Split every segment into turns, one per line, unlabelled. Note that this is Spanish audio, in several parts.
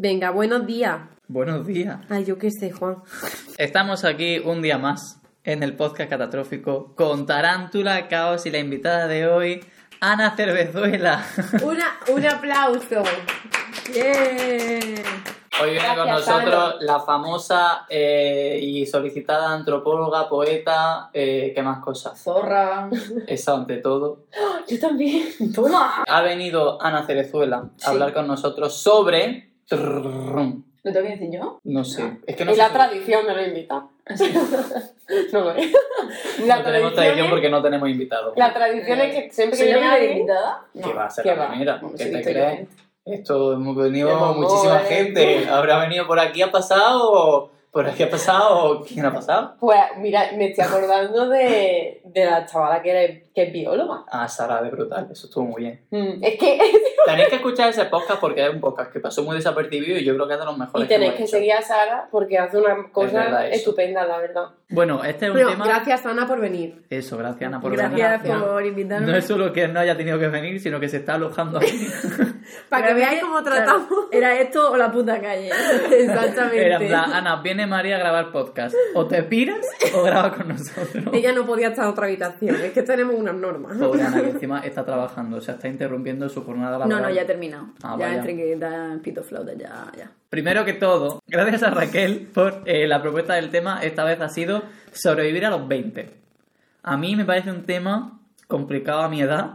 Venga, buenos días.
Buenos días.
Ay, yo qué sé, Juan.
Estamos aquí un día más en el podcast catastrófico con Tarántula, Caos y la invitada de hoy, Ana Cervezuela.
Una, un aplauso. Bien.
Hoy viene con nosotros la famosa eh, y solicitada antropóloga, poeta, eh, ¿qué más cosas?
Zorra.
Eso ante todo.
Yo también.
Toma.
Ha venido Ana Cerezuela
Sí.
a hablar con nosotros sobre...
¿Lo tengo que decir yo?
No sé, es que no
Y la tradición me lo invita. no lo es. La
no tenemos tradición porque no tenemos invitados.
La tradición es que siempre que
¿Soy la
viene alguien...
invitada?
¿Qué va a ser
¿qué
la primera? ¿Qué te crees? Esto hemos venido muchísima gente. Habrá venido por aquí, ha pasado. ¿Por aquí ha pasado? ¿Quién ha pasado?
Pues mira, me estoy acordando de, de la chavala que, era- que es bióloga.
Ah, Sara de Brutal, eso estuvo muy bien.
Mm, Es que...
Tenéis que escuchar ese podcast porque es un podcast que pasó muy desapercibido y yo creo que es de los
Y
mejores.
tenéis
hemos
que
hecho.
seguir a Sara porque hace una cosa estupenda, la verdad.
Bueno, este es un
Bueno,
tema.
gracias Ana por venir.
Eso, gracias Ana por
Gracias
venir.
por invitarme.
No es solo que no haya tenido que venir, sino que se está alojando aquí.
Para que veáis cómo tratamos.
claro, era esto o la puta calle.
Exactamente.
Era plan, Ana, viene María a grabar podcast. O te piras o grabas con nosotros.
Ella no podía estar en otra habitación, es que tenemos unas normas.
Pobre Ana, que encima está trabajando, o sea, está interrumpiendo su jornada laboral.
No, no, ya he terminado.
Ah,
ya
vaya.
entre que pito flauta, ya, ya.
Primero que todo, gracias a Raquel por eh, la propuesta del tema. Esta vez ha sido sobrevivir a los 20. A mí me parece un tema complicado a mi edad.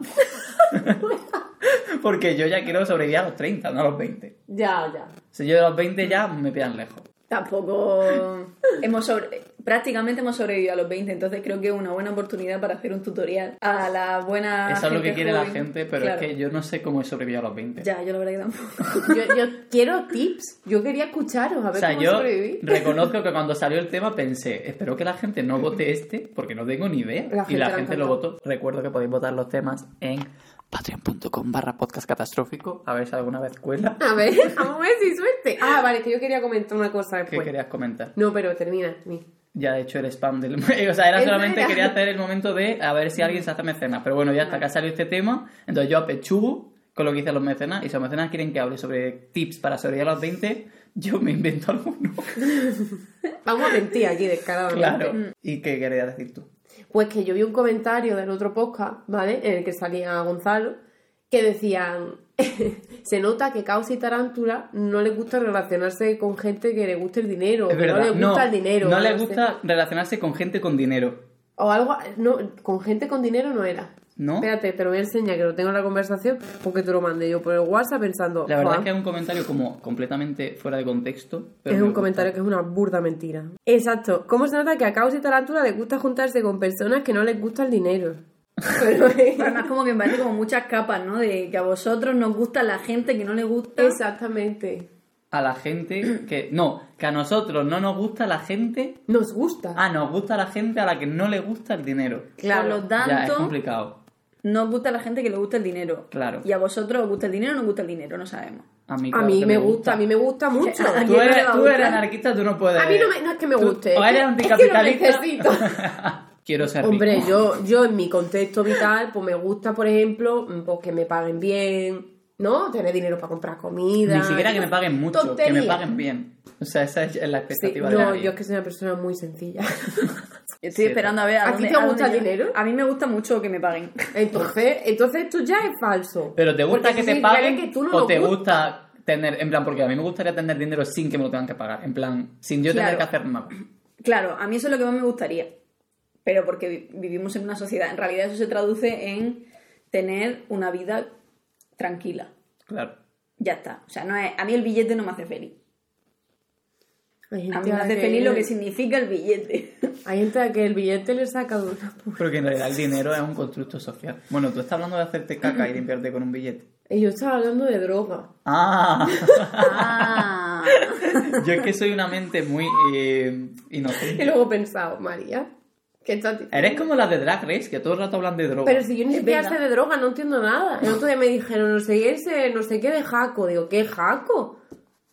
Porque yo ya quiero sobrevivir a los 30, no a los 20.
Ya, ya.
Si yo de los 20 ya me pillan lejos.
Tampoco hemos sobre... prácticamente hemos sobrevivido a los 20, entonces creo que es una buena oportunidad para hacer un tutorial a la buena
Eso es lo que
gente
quiere la gente, pero
Claro.
es que yo no sé cómo he sobrevivido a los 20.
Ya, yo la verdad que tampoco.
Yo, yo quiero tips. Yo quería escucharos, a
O
ver
sea,
cómo
yo
sobrevivir.
reconozco que cuando salió el tema pensé, espero que la gente no vote este, porque no tengo ni idea.
La
y la gente lo votó. Recuerdo que podéis votar los temas en patreon.com barra podcast catastrófico, a ver si alguna vez cuela.
A ver, vamos a ver si suerte. Ah, vale, que yo quería comentar una cosa
¿Qué
después.
querías comentar?
No, pero termina. mi.
Ya he hecho el spam del... O sea, era
¿En
solamente quería hacer el momento de a ver si alguien se hace mecenas. Pero bueno, ya hasta acá salió este tema. Entonces yo apechugo con lo que dicen los mecenas. Y si los mecenas quieren que hable sobre tips para sobrevivir a los 20, yo me invento alguno.
Vamos a mentir aquí descaradamente.
Claro. ¿Y qué querías decir tú?
Pues que yo vi un comentario del otro podcast, ¿vale? En el que salía Gonzalo, que decían, se nota que Caos y Tarántula no les gusta relacionarse con gente que le guste el dinero,
Es verdad.
no les gusta el dinero.
No
o
les gusta relacionarse con gente con dinero.
O algo, no, con gente con dinero no era.
¿No?
Espérate, te lo voy a enseñar, que lo tengo en la conversación, porque te lo mandé yo por el WhatsApp pensando,
La verdad
"Juan,
es que es un comentario como completamente fuera de contexto. pero
es un
gusta.
comentario que es una burda mentira. Exacto. ¿Cómo se nota que a Caos y Tarántula les gusta juntarse con personas que no les gusta el dinero? Pero es-
Además, como que me parece como muchas capas, ¿no? De que a vosotros nos gusta la gente que no le gusta.
Exactamente.
A la gente que... No, que a nosotros no nos gusta la gente...
Nos gusta.
Ah, nos gusta la gente a la que no le gusta el dinero.
claro.
Por lo
Ya, es
tanto,
complicado.
nos gusta la gente que le gusta el dinero.
Claro.
Y a vosotros os gusta el dinero o no os gusta el dinero, no sabemos.
A mí,
A mí me gusta, a mí me gusta mucho.
¿A
Tú
no
eres, tú eres anarquista, tú no puedes...
A mí no, me- no es que me
Tú-
guste.
o
es
eres anticapitalista.
Es que.
Quiero ser
Hombre,
rico.
yo, yo en mi contexto vital, pues me gusta, por ejemplo, pues que me paguen bien, ¿no? Tener dinero para comprar comida.
Ni siquiera que me paguen mucho, que me paguen bien. O sea, esa es la
Sí,
expectativa de
no,
nadie.
yo es que soy una persona muy sencilla.
Estoy esperando a ver a,
¿A
dónde-
ti te
a
gusta
dónde
el dinero?
A mí me gusta mucho que me paguen.
Entonces, entonces esto ya es falso.
Pero ¿te gusta
Porque
que
eso
te paguen
que tú no
o
lo
te gusta tener, en plan, porque a mí me gustaría tener dinero sin que me lo tengan que pagar, en plan, sin yo tener
Claro.
que hacer nada.
Claro, a mí eso es lo que más me gustaría. Pero porque vi- vivimos en una sociedad. En realidad eso se traduce en tener una vida tranquila.
Claro.
Ya está. O sea, no es, a mí el billete no me hace feliz.
Hay
A
gente
mí me
a
hace
que-
feliz lo que significa el billete.
Hay gente a que el billete le saca de una puta.
Porque en realidad el dinero es un constructo social. Bueno, tú estás hablando de hacerte caca y limpiarte con un billete.
Y yo estaba hablando de droga.
Ah,
Ah.
yo es que soy una mente muy eh,
Y
inocente.
luego he pensado, María, ¿qué estás diciendo?
Eres como las de Drag Race, que todo el rato hablan de droga.
Pero si yo ni siquiera sé de droga, no entiendo nada. El otro día me dijeron, no sé qué, ese- no sé qué de Jaco. Digo, ¿qué Jaco?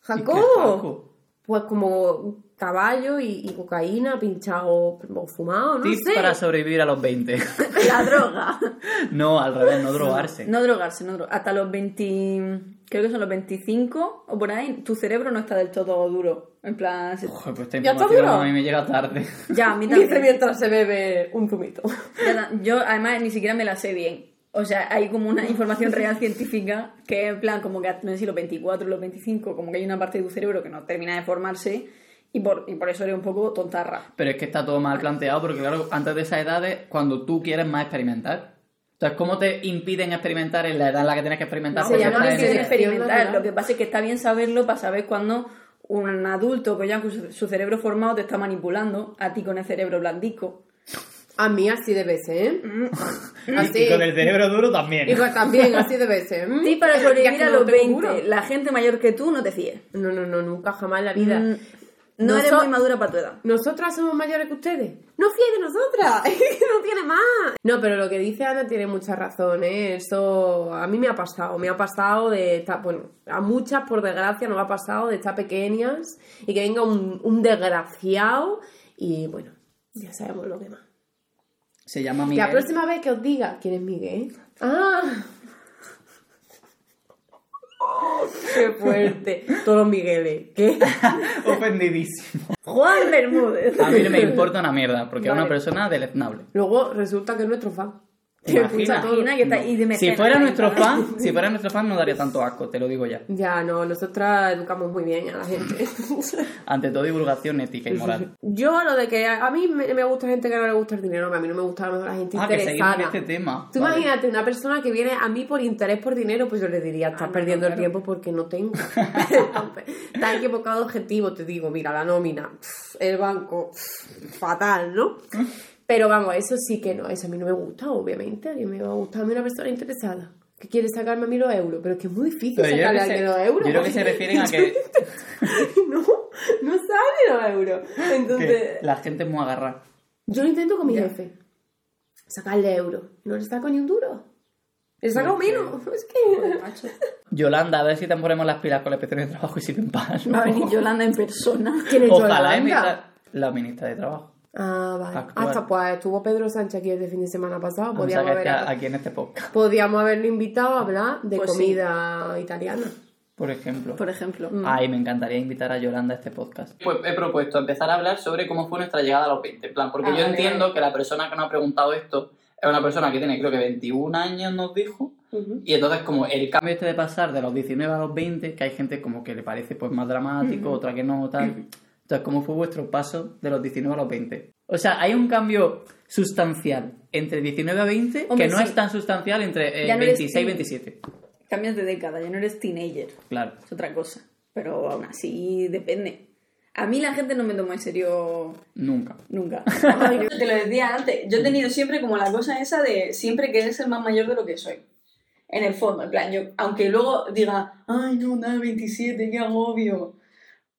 ¿Y jaco?
Pues como caballo y, y cocaína pinchado o fumado, no
Tips
sé.
para sobrevivir a los 20.
La droga.
no, al revés, no drogarse.
No drogarse, no drogarse. Hasta los 20... creo que son los 25 o por ahí, tu cerebro no está del todo duro. En plan, se-
Joder, pues esta
¿Ya está
información
duro?
a mí me llega tarde.
ya, a mí
Dice
también.
mientras se bebe un zumito.
Yo además ni siquiera me la sé bien. O sea, hay como una información real científica que en plan como que no sé si los 24 o los 25, como que hay una parte de tu cerebro que no termina de formarse y por, y por eso eres un poco tontarra.
Pero es que está todo mal planteado porque, claro, antes de esas edades, cuando tú quieres más experimentar. Entonces, ¿cómo te impiden experimentar en la edad en la que tienes que experimentar?
No,
se
se
Porque
llama
llama
estás en
que
ese-
selección
experimentar. Lo que pasa es que está bien saberlo para saber cuando un adulto que ya con su, su cerebro formado te está manipulando a ti con el cerebro blandico.
A mí así de veces, ¿eh? Así.
Y con el cerebro duro también.
Y pues también, así de veces. ¿m?
Sí, para sobrevivir a los
tengo
20,
duro.
la gente mayor que tú no te fíes.
No, no, no, nunca jamás en la vida.
Mm, No eres muy madura para tu edad.
¿Nosotras somos mayores que ustedes? No fíes de nosotras, es que no tiene más. No, pero lo que dice Ana tiene mucha razón, ¿eh? Eso a mí me ha pasado, me ha pasado de estar, bueno, a muchas por desgracia nos ha pasado de estar pequeñas y que venga un, un desgraciado y bueno, ya sabemos lo que más.
Se llama
Que
Miguel.
la próxima vez que os diga quién es Miguel. Ah. Qué fuerte. Todos los Migueles. ¿Qué?
Ofendidísimo.
Juan Bermúdez.
A mí no me importa una mierda porque es
Vale.
una persona deleznable.
Luego resulta que es nuestro fan.
¿Te
Que.
Imagina que está y de
Si fuera nuestro fan, si fuera nuestro fan no daría tanto asco, te lo digo ya.
Ya, no, nosotras educamos muy bien a la gente.
Ante todo divulgación ética y moral.
Yo lo de que a mí me, me gusta gente que no le gusta el dinero, a mí no me gusta a lo mejor la gente
Ah, que
interesada.
este tema.
Tú
Vale.
imagínate una persona que viene a mí por interés por dinero, pues yo le diría, estás perdiendo el tiempo porque no tengo. Estás equivocado objetivo, te digo, mira, la nómina, el banco, fatal, ¿no? Pero vamos, eso sí que no, eso a mí no me gusta, obviamente. A mí me va a gustar a mí una persona interesada que quiere sacarme a mí los euros, pero es que es muy difícil
Pero
sacarle a alguien los euros.
yo creo que se refieren a que-
no, no sale los euros. Entonces,
Que la gente es muy agarrada.
yo lo intento con mi jefe. Sacarle euros. No le saco ni un duro. Le saco
¿Por qué?
menos. Es que...
Yolanda, a ver si te ponemos las pilas con la inspección de trabajo y si te pagan.
Va a venir Yolanda en persona.
¿Quién es
Ojalá
Yolanda?
emita la ministra de Trabajo.
Ah, vale.
Actual.
Hasta pues estuvo Pedro Sánchez aquí este fin de semana pasado. Podíamos, haber,
aquí en este podcast,
podíamos haberlo invitado a hablar de
Pues sí.
comida italiana.
por ejemplo.
Por ejemplo.
Ay, me encantaría invitar a Yolanda a este podcast. Pues he propuesto empezar a hablar sobre cómo fue nuestra llegada a los 20. En plan, porque
Ah,
yo
vale,
entiendo que la persona que nos ha preguntado esto es una persona que tiene, creo que 21 años, nos dijo. Y entonces, como el cambio este de pasar de los 19 a los 20, que hay gente como que le parece pues más dramático, otra que no, tal. Entonces, ¿cómo fue vuestro paso de los 19 a los 20? O sea, hay un cambio sustancial entre 19 a 20
Hombre,
que no
sí.
es tan sustancial entre eh,
no eres
26 y
teen-
27.
Cambias de década, ya no eres teenager.
Claro.
Es otra cosa. Pero aún así depende. A mí la gente no me toma en serio
Nunca.
nunca. Te lo decía antes. Yo he tenido siempre como la cosa esa de siempre querer ser más mayor de lo que soy. En el fondo, en plan, yo, aunque luego diga, ay, no, nada, 27, qué agobio.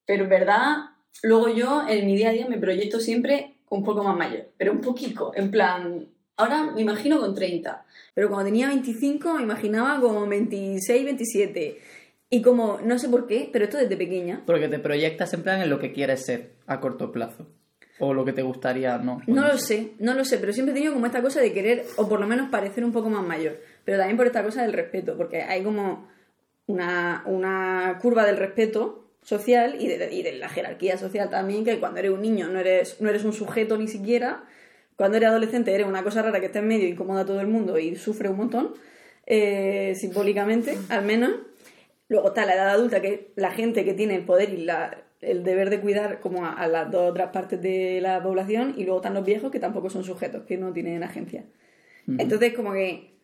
Pero en verdad, luego yo en mi día a día me proyecto siempre un poco más mayor. Pero un poquito, en plan, ahora me imagino con 30. Pero cuando tenía 25 me imaginaba como 26, 27. Y como, no sé por qué, pero esto desde pequeña.
Porque te proyectas en plan en lo que quieres ser a corto plazo. O lo que te gustaría, no.
No lo sé, no lo sé, pero siempre he tenido como esta cosa de querer, o por lo menos parecer un poco más mayor. Pero también por esta cosa del respeto, porque hay como una, una curva del respeto social y de, y de la jerarquía social también, que cuando eres un niño no eres, no eres un sujeto ni siquiera, cuando eres adolescente eres una cosa rara que está en medio, incomoda a todo el mundo y sufre un montón, eh, simbólicamente, al menos. Luego está la edad adulta, que es la gente que tiene el poder y la, el deber de cuidar como a, a las dos otras partes de la población, y luego están los viejos que tampoco son sujetos, que no tienen agencia. Entonces, como que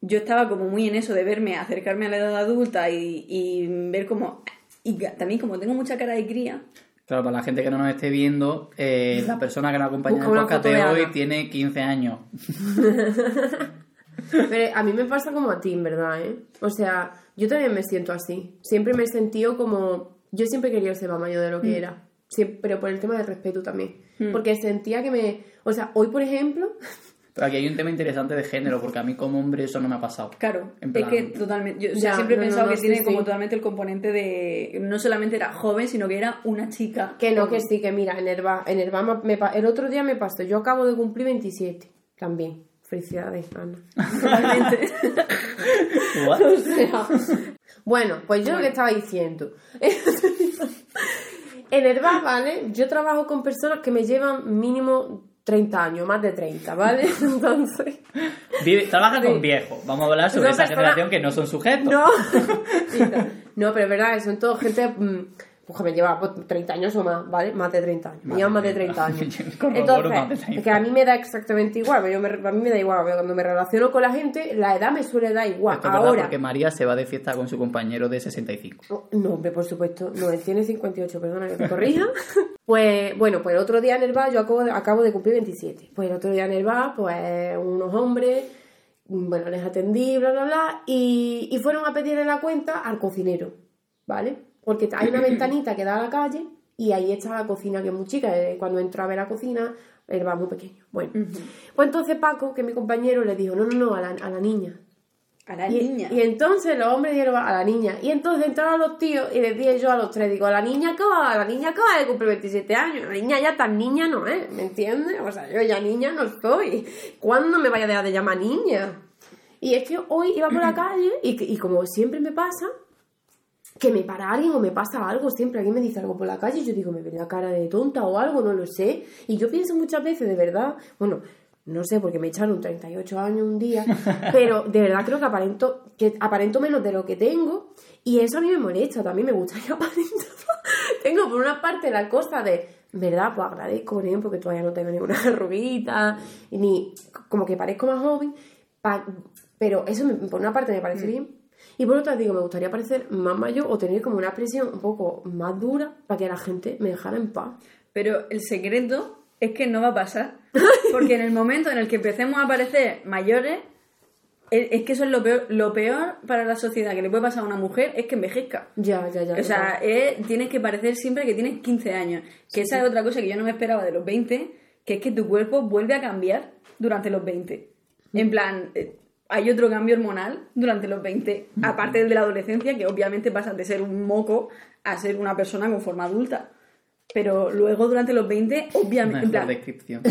yo estaba como muy en eso de verme, acercarme a la edad adulta y, y ver como... Y también como tengo mucha cara de cría,
Claro, para la gente que no nos esté viendo, eh, la persona que nos acompaña en el podcast de hoy tiene 15 años.
Pero a mí me pasa como a ti, en verdad, ¿eh? O sea, yo también me siento así. Siempre me he sentido como... Yo siempre quería ser más mayor de lo
Mm.
que era. Siem- pero por el tema del respeto también. Porque sentía que me... O sea, hoy, por ejemplo...
Pero aquí hay un tema interesante de género, porque a mí como hombre eso no me ha pasado.
Claro,
En
es
plan-
que totalmente. Yo o sea,
Ya,
siempre he
no,
pensado
no,
que tiene
sí.
como totalmente el componente de. No solamente era joven, sino que era una chica.
Que no, que sí, que mira, en Herba, en Herba me el otro día me pasó. Yo acabo de cumplir 27 también. Felicidades, Ana.
Totalmente.
What?
O sea, Bueno, pues yo lo que estaba diciendo. en el bar, ¿vale? Yo trabajo con personas que me llevan mínimo 30 años, más de 30, ¿vale? Entonces.
Vive- trabaja
Sí.
con viejos. Vamos a hablar sobre esa generación que no son sujetos.
No. no, pero es verdad, son todos gente mm, pues, me lleva pues, 30 años o más, ¿vale? Más de 30 años. Me
Más de
más de
30.
30 años. Entonces,
30.
que a mí me da exactamente igual, yo me- a mí me da igual, cuando me relaciono con la gente, la edad me suele dar igual.
Esto es
Ahora,
porque María se va de fiesta con su compañero de 65.
No, hombre, por supuesto. No, él tiene 58, perdona que te corrija. Pues, bueno, pues el otro día en el bar, yo acabo de, acabo de cumplir 27. Pues el otro día en el bar, pues unos hombres, bueno, les atendí, bla, bla, bla, y, y fueron a pedirle la cuenta al cocinero, ¿vale? Porque hay una ventanita que da a la calle y ahí está la cocina, que es muy chica. eh, Cuando entro a ver la cocina, el bar muy pequeño. Bueno, pues entonces Paco, que es mi compañero, le dijo, no, no, no, a la, a la niña.
A la
Y,
niña.
y entonces los hombres dijeron a la niña. Y entonces entraron los tíos y les dije yo a los tres, digo, la niña acaba, la niña acaba de cumplir 27 años, la niña ya tan niña no es, ¿me entiendes? O sea, yo ya niña no soy. ¿Cuándo me vaya a dejar de llamar niña? Y es que hoy iba por la calle y como siempre me pasa, que me para alguien o me pasa algo, siempre alguien me dice algo por la calle y yo digo, me ve la cara de tonta o algo, no lo sé. Y yo pienso muchas veces, de verdad, bueno, no sé, porque me echaron 38 años un día, pero de verdad creo que aparento, que aparento menos de lo que tengo y eso a mí me molesta, también me gustaría aparentar. tengo por una parte la cosa de, ¿verdad? Pues agradezco, por ejemplo, que todavía no tengo ninguna arruguita, ni como que parezco más joven, pa- pero eso me- por una parte me parece bien. Y por otra digo, me gustaría parecer más mayor o tener como una expresión un poco más dura para que la gente me dejara en paz.
Pero el secreto es que no va a pasar. Porque en el momento en el que empecemos a parecer mayores, es es que eso es lo peor, lo peor para la sociedad que le puede pasar a una mujer es que envejezca.
Ya, ya, ya.
O sea, es- tienes que parecer siempre que tienes 15 años. Que esa es otra cosa que yo no me esperaba de los 20, que es que tu cuerpo vuelve a cambiar durante los 20. En plan, eh, hay otro cambio hormonal durante los 20, aparte del de la adolescencia, que obviamente pasas de ser un moco a ser una persona con forma adulta. Pero luego durante los 20, obviamente, plan,
descripción.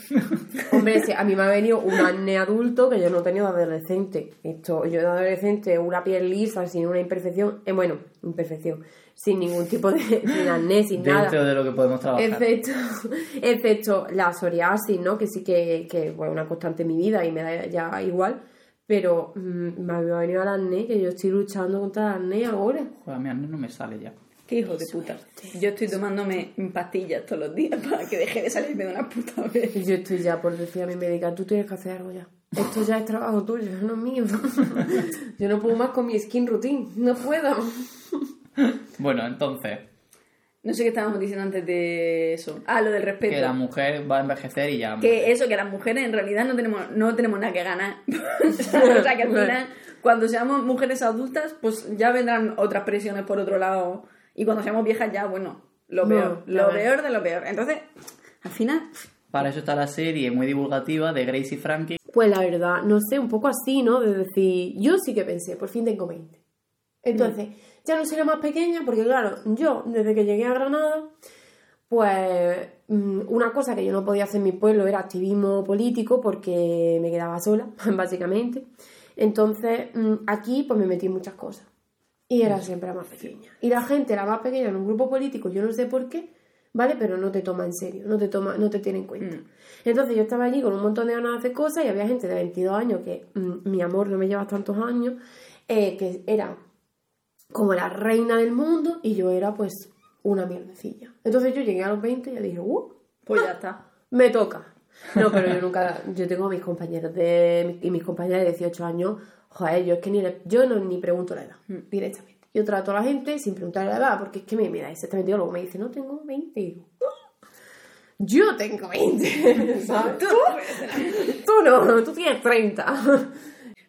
Hombre, a mí me ha venido un acné adulto que yo no he tenido de adolescente. Esto, yo de adolescente, una piel lisa, sin una imperfección, eh, bueno, imperfección, sin ningún tipo de, sin acné, sin nada.
Dentro de lo que podemos trabajar.
Excepto, excepto la psoriasis, ¿no? Que sí que, que es una constante en mi vida y me da ya igual. Pero mm, me ha venido el acné, que yo estoy luchando contra el acné ahora.
Joder, mí acné no me sale ya.
qué hijo de puta. Yo estoy tomándome pastillas todos los días para que deje de salirme de una puta vez.
Yo estoy ya por decir a mi médica, tú tienes que hacer algo ya. Esto ya es trabajo tuyo, no es mío. Yo no puedo más con mi skin routine, no puedo.
Bueno, entonces,
No sé qué estábamos diciendo antes de eso. Ah, lo del respeto.
que la mujer va a envejecer y ya.
Que eso, que las mujeres en realidad no tenemos, no tenemos nada que ganar. o sea, que al final, cuando seamos mujeres adultas, pues ya vendrán otras presiones por otro lado. Y cuando seamos viejas ya, bueno, lo
No,
peor.
ya
lo peor de lo peor. Entonces, al final,
Para eso está la serie muy divulgativa de Gracie Frankie.
Pues la verdad, no sé, un poco así, ¿no? De decir, yo sí que pensé, por fin tengo 20. Entonces, ya no seré más pequeña, porque claro, yo desde que llegué a Granada, pues mm, una cosa que yo no podía hacer en mi pueblo era activismo político porque me quedaba sola, básicamente. Entonces, mm, aquí pues me metí en muchas cosas. Y era siempre la más pequeña. Y la gente, la más pequeña en un grupo político, yo no sé por qué, ¿vale? Pero no te toma en serio, no te toma, no te tiene en cuenta. Entonces yo estaba allí con un montón de ganas de hacer cosas y había gente de 22 años que, mm, mi amor, no me llevas tantos años, eh, que era como la reina del mundo y yo era pues una mierdecilla. Entonces yo llegué a los 20 y ya dije, ¡uh!
pues ya está.
Me toca. No, pero yo nunca, yo tengo mis compañeros de, y mis compañeras de 18 años, joder, yo es que ni yo no ni pregunto la edad, directamente. Yo trato a la gente sin preguntar la edad, porque es que me, me da exactamente. Luego me dice, no, tengo 20. Y digo, "Ah, yo tengo 20, ¿sabes? Tú, tú no, tú tienes 30.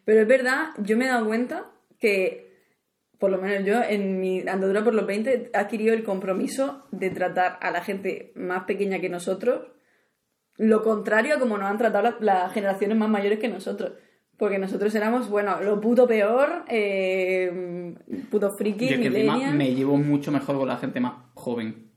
Pero es verdad, yo me he dado cuenta que, por lo menos yo, en mi andadura por los 20, he adquirido el compromiso de tratar a la gente más pequeña que nosotros lo contrario a como nos han tratado las, las generaciones más mayores que nosotros. Porque nosotros éramos, bueno, lo puto peor, eh, puto friki,
Yo es que encima me llevo mucho mejor con la gente más joven.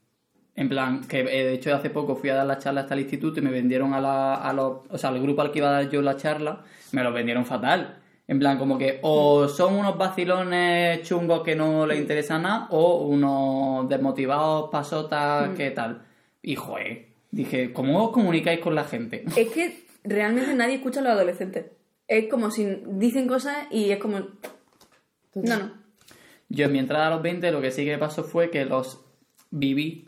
En plan, que eh, de hecho hace poco fui a dar la charla hasta el instituto y me vendieron a, la, a los, o sea, al grupo al que iba a dar yo la charla, me lo vendieron fatal. En plan, como que o son unos vacilones chungos que no les interesa nada, o unos desmotivados pasotas que tal. Y joder, dije, ¿cómo os comunicáis con la gente?
Es que realmente nadie escucha a los adolescentes. Es como si dicen cosas y es como. No, no.
Yo en mi entrada a los 20 lo que sí que pasó fue que los viví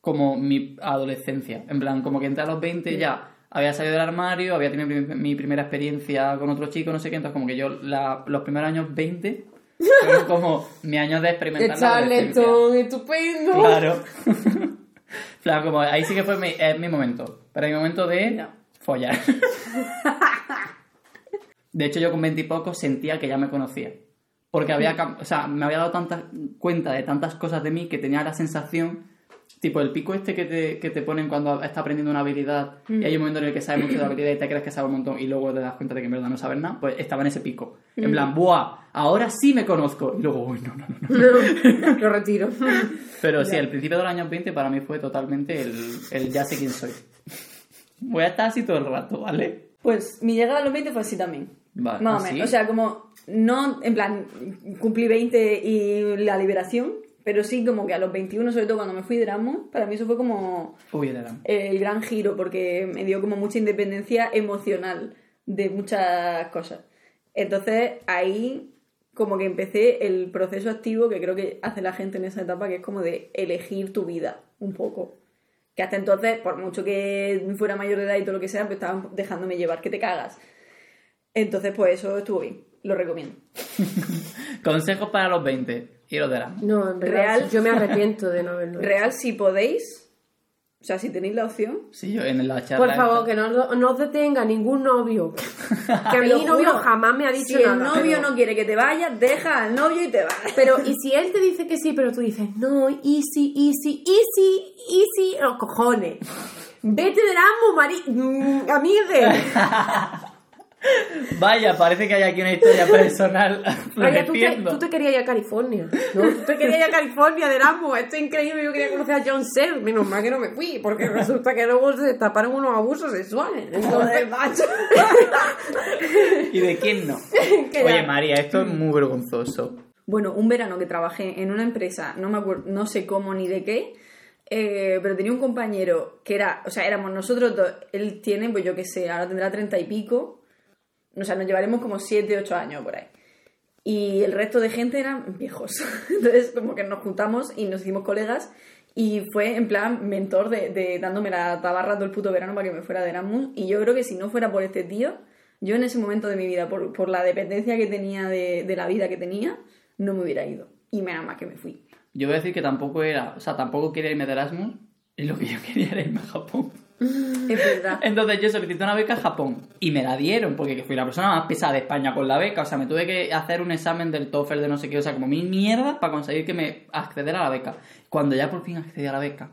como mi adolescencia. En plan, como que entré a los 20 ya había salido del armario, había tenido mi, mi primera experiencia con otro chico, no sé qué, entonces como que yo la- los primeros años 20 fueron como mi año de experimentar adolescencia.
Charleton, estupendo.
Claro. Claro, como ahí sí que fue mi, es mi momento. Pero mi momento de
No.
follar. De hecho, yo con 20 y poco sentía que ya me conocía. Porque había, o sea, me había dado tanta cuenta de tantas cosas de mí que tenía la sensación, tipo el pico este que te, que te ponen cuando estás aprendiendo una habilidad y hay un momento en el que sabes mucho de la habilidad y te crees que sabes un montón y luego te das cuenta de que en verdad no sabes nada, pues estaba en ese pico. En plan, ¡buah! Ahora sí me conozco. Y luego, uy, no, no, no. no.
Lo retiro.
Pero sí, el principio de los años 20 para mí fue totalmente el, el ya sé quién soy. Voy a estar así todo el rato, ¿vale?
Pues mi llegada a los 20 fue así también.
Vale,
Más o
¿así?
menos. O sea, como no, en plan, cumplí 20 y la liberación, pero sí como que a los 21, sobre todo cuando me fui de Erasmus, para mí eso fue como
Uy, el
el gran giro, porque me dio como mucha independencia emocional de muchas cosas. Entonces ahí como que empecé el proceso activo que creo que hace la gente en esa etapa, que es como de elegir tu vida un poco. Que hasta entonces, por mucho que fuera mayor de edad y todo lo que sea, pues estaban dejándome llevar, que te cagas. Entonces, pues eso estuvo bien, lo recomiendo.
Consejos para los 20. Erasmus.
No, en verdad,
Real.
yo me arrepiento de no haberlo hecho.
Real, si podéis, o sea, si tenéis la opción,
Sí, yo en la charla.
Por favor,
esta-
que no, no os detenga ningún novio. Que a
lo
novio
juro,
jamás me ha dicho
si
nada.
el novio
pero-
no quiere que te vayas, deja al novio y te vas.
Pero, y si él te dice que sí, pero tú dices, no, easy, easy, easy, easy, los cojones. Vete de Erasmus, mari... mm, amigue.
Vaya, parece que hay aquí una historia personal
Vaya, tú te,
floreciendo.
tú te querías ir a California, ¿no? Tú te querías ir a California de Erasmus. Esto es increíble. Yo quería conocer a John Searle. Menos mal que no me fui, porque resulta que luego se destaparon unos abusos sexuales. Entonces, macho.
¿Y de quién no? Oye, María, esto es muy vergonzoso.
Bueno, un verano que trabajé en una empresa, no me acuerdo, no sé cómo ni de qué, eh, pero tenía un compañero que era, o sea, éramos nosotros dos, él tiene, pues yo qué sé, ahora tendrá treinta y pico, o sea, nos llevaremos como siete, ocho años por ahí. Y el resto de gente eran viejos. Entonces, como que nos juntamos y nos hicimos colegas y fue en plan mentor de, de dándome la tabarra todo el puto verano para que me fuera de Erasmus. Y yo creo que si no fuera por este tío, yo en ese momento de mi vida, por, por la dependencia que tenía de, de la vida que tenía, no me hubiera ido. Y menos mal que me fui.
Yo voy a decir que tampoco era, o sea, tampoco quería irme de Erasmus y lo que yo quería era irme a Japón.
Es verdad.
Entonces yo solicité una beca a Japón y me la dieron porque fui la persona más pesada de España con la beca. O sea, me tuve que hacer un examen del TOEFL de no sé qué, o sea, como mil mierdas para conseguir que me acceder a la beca. Cuando ya por fin accedí a la beca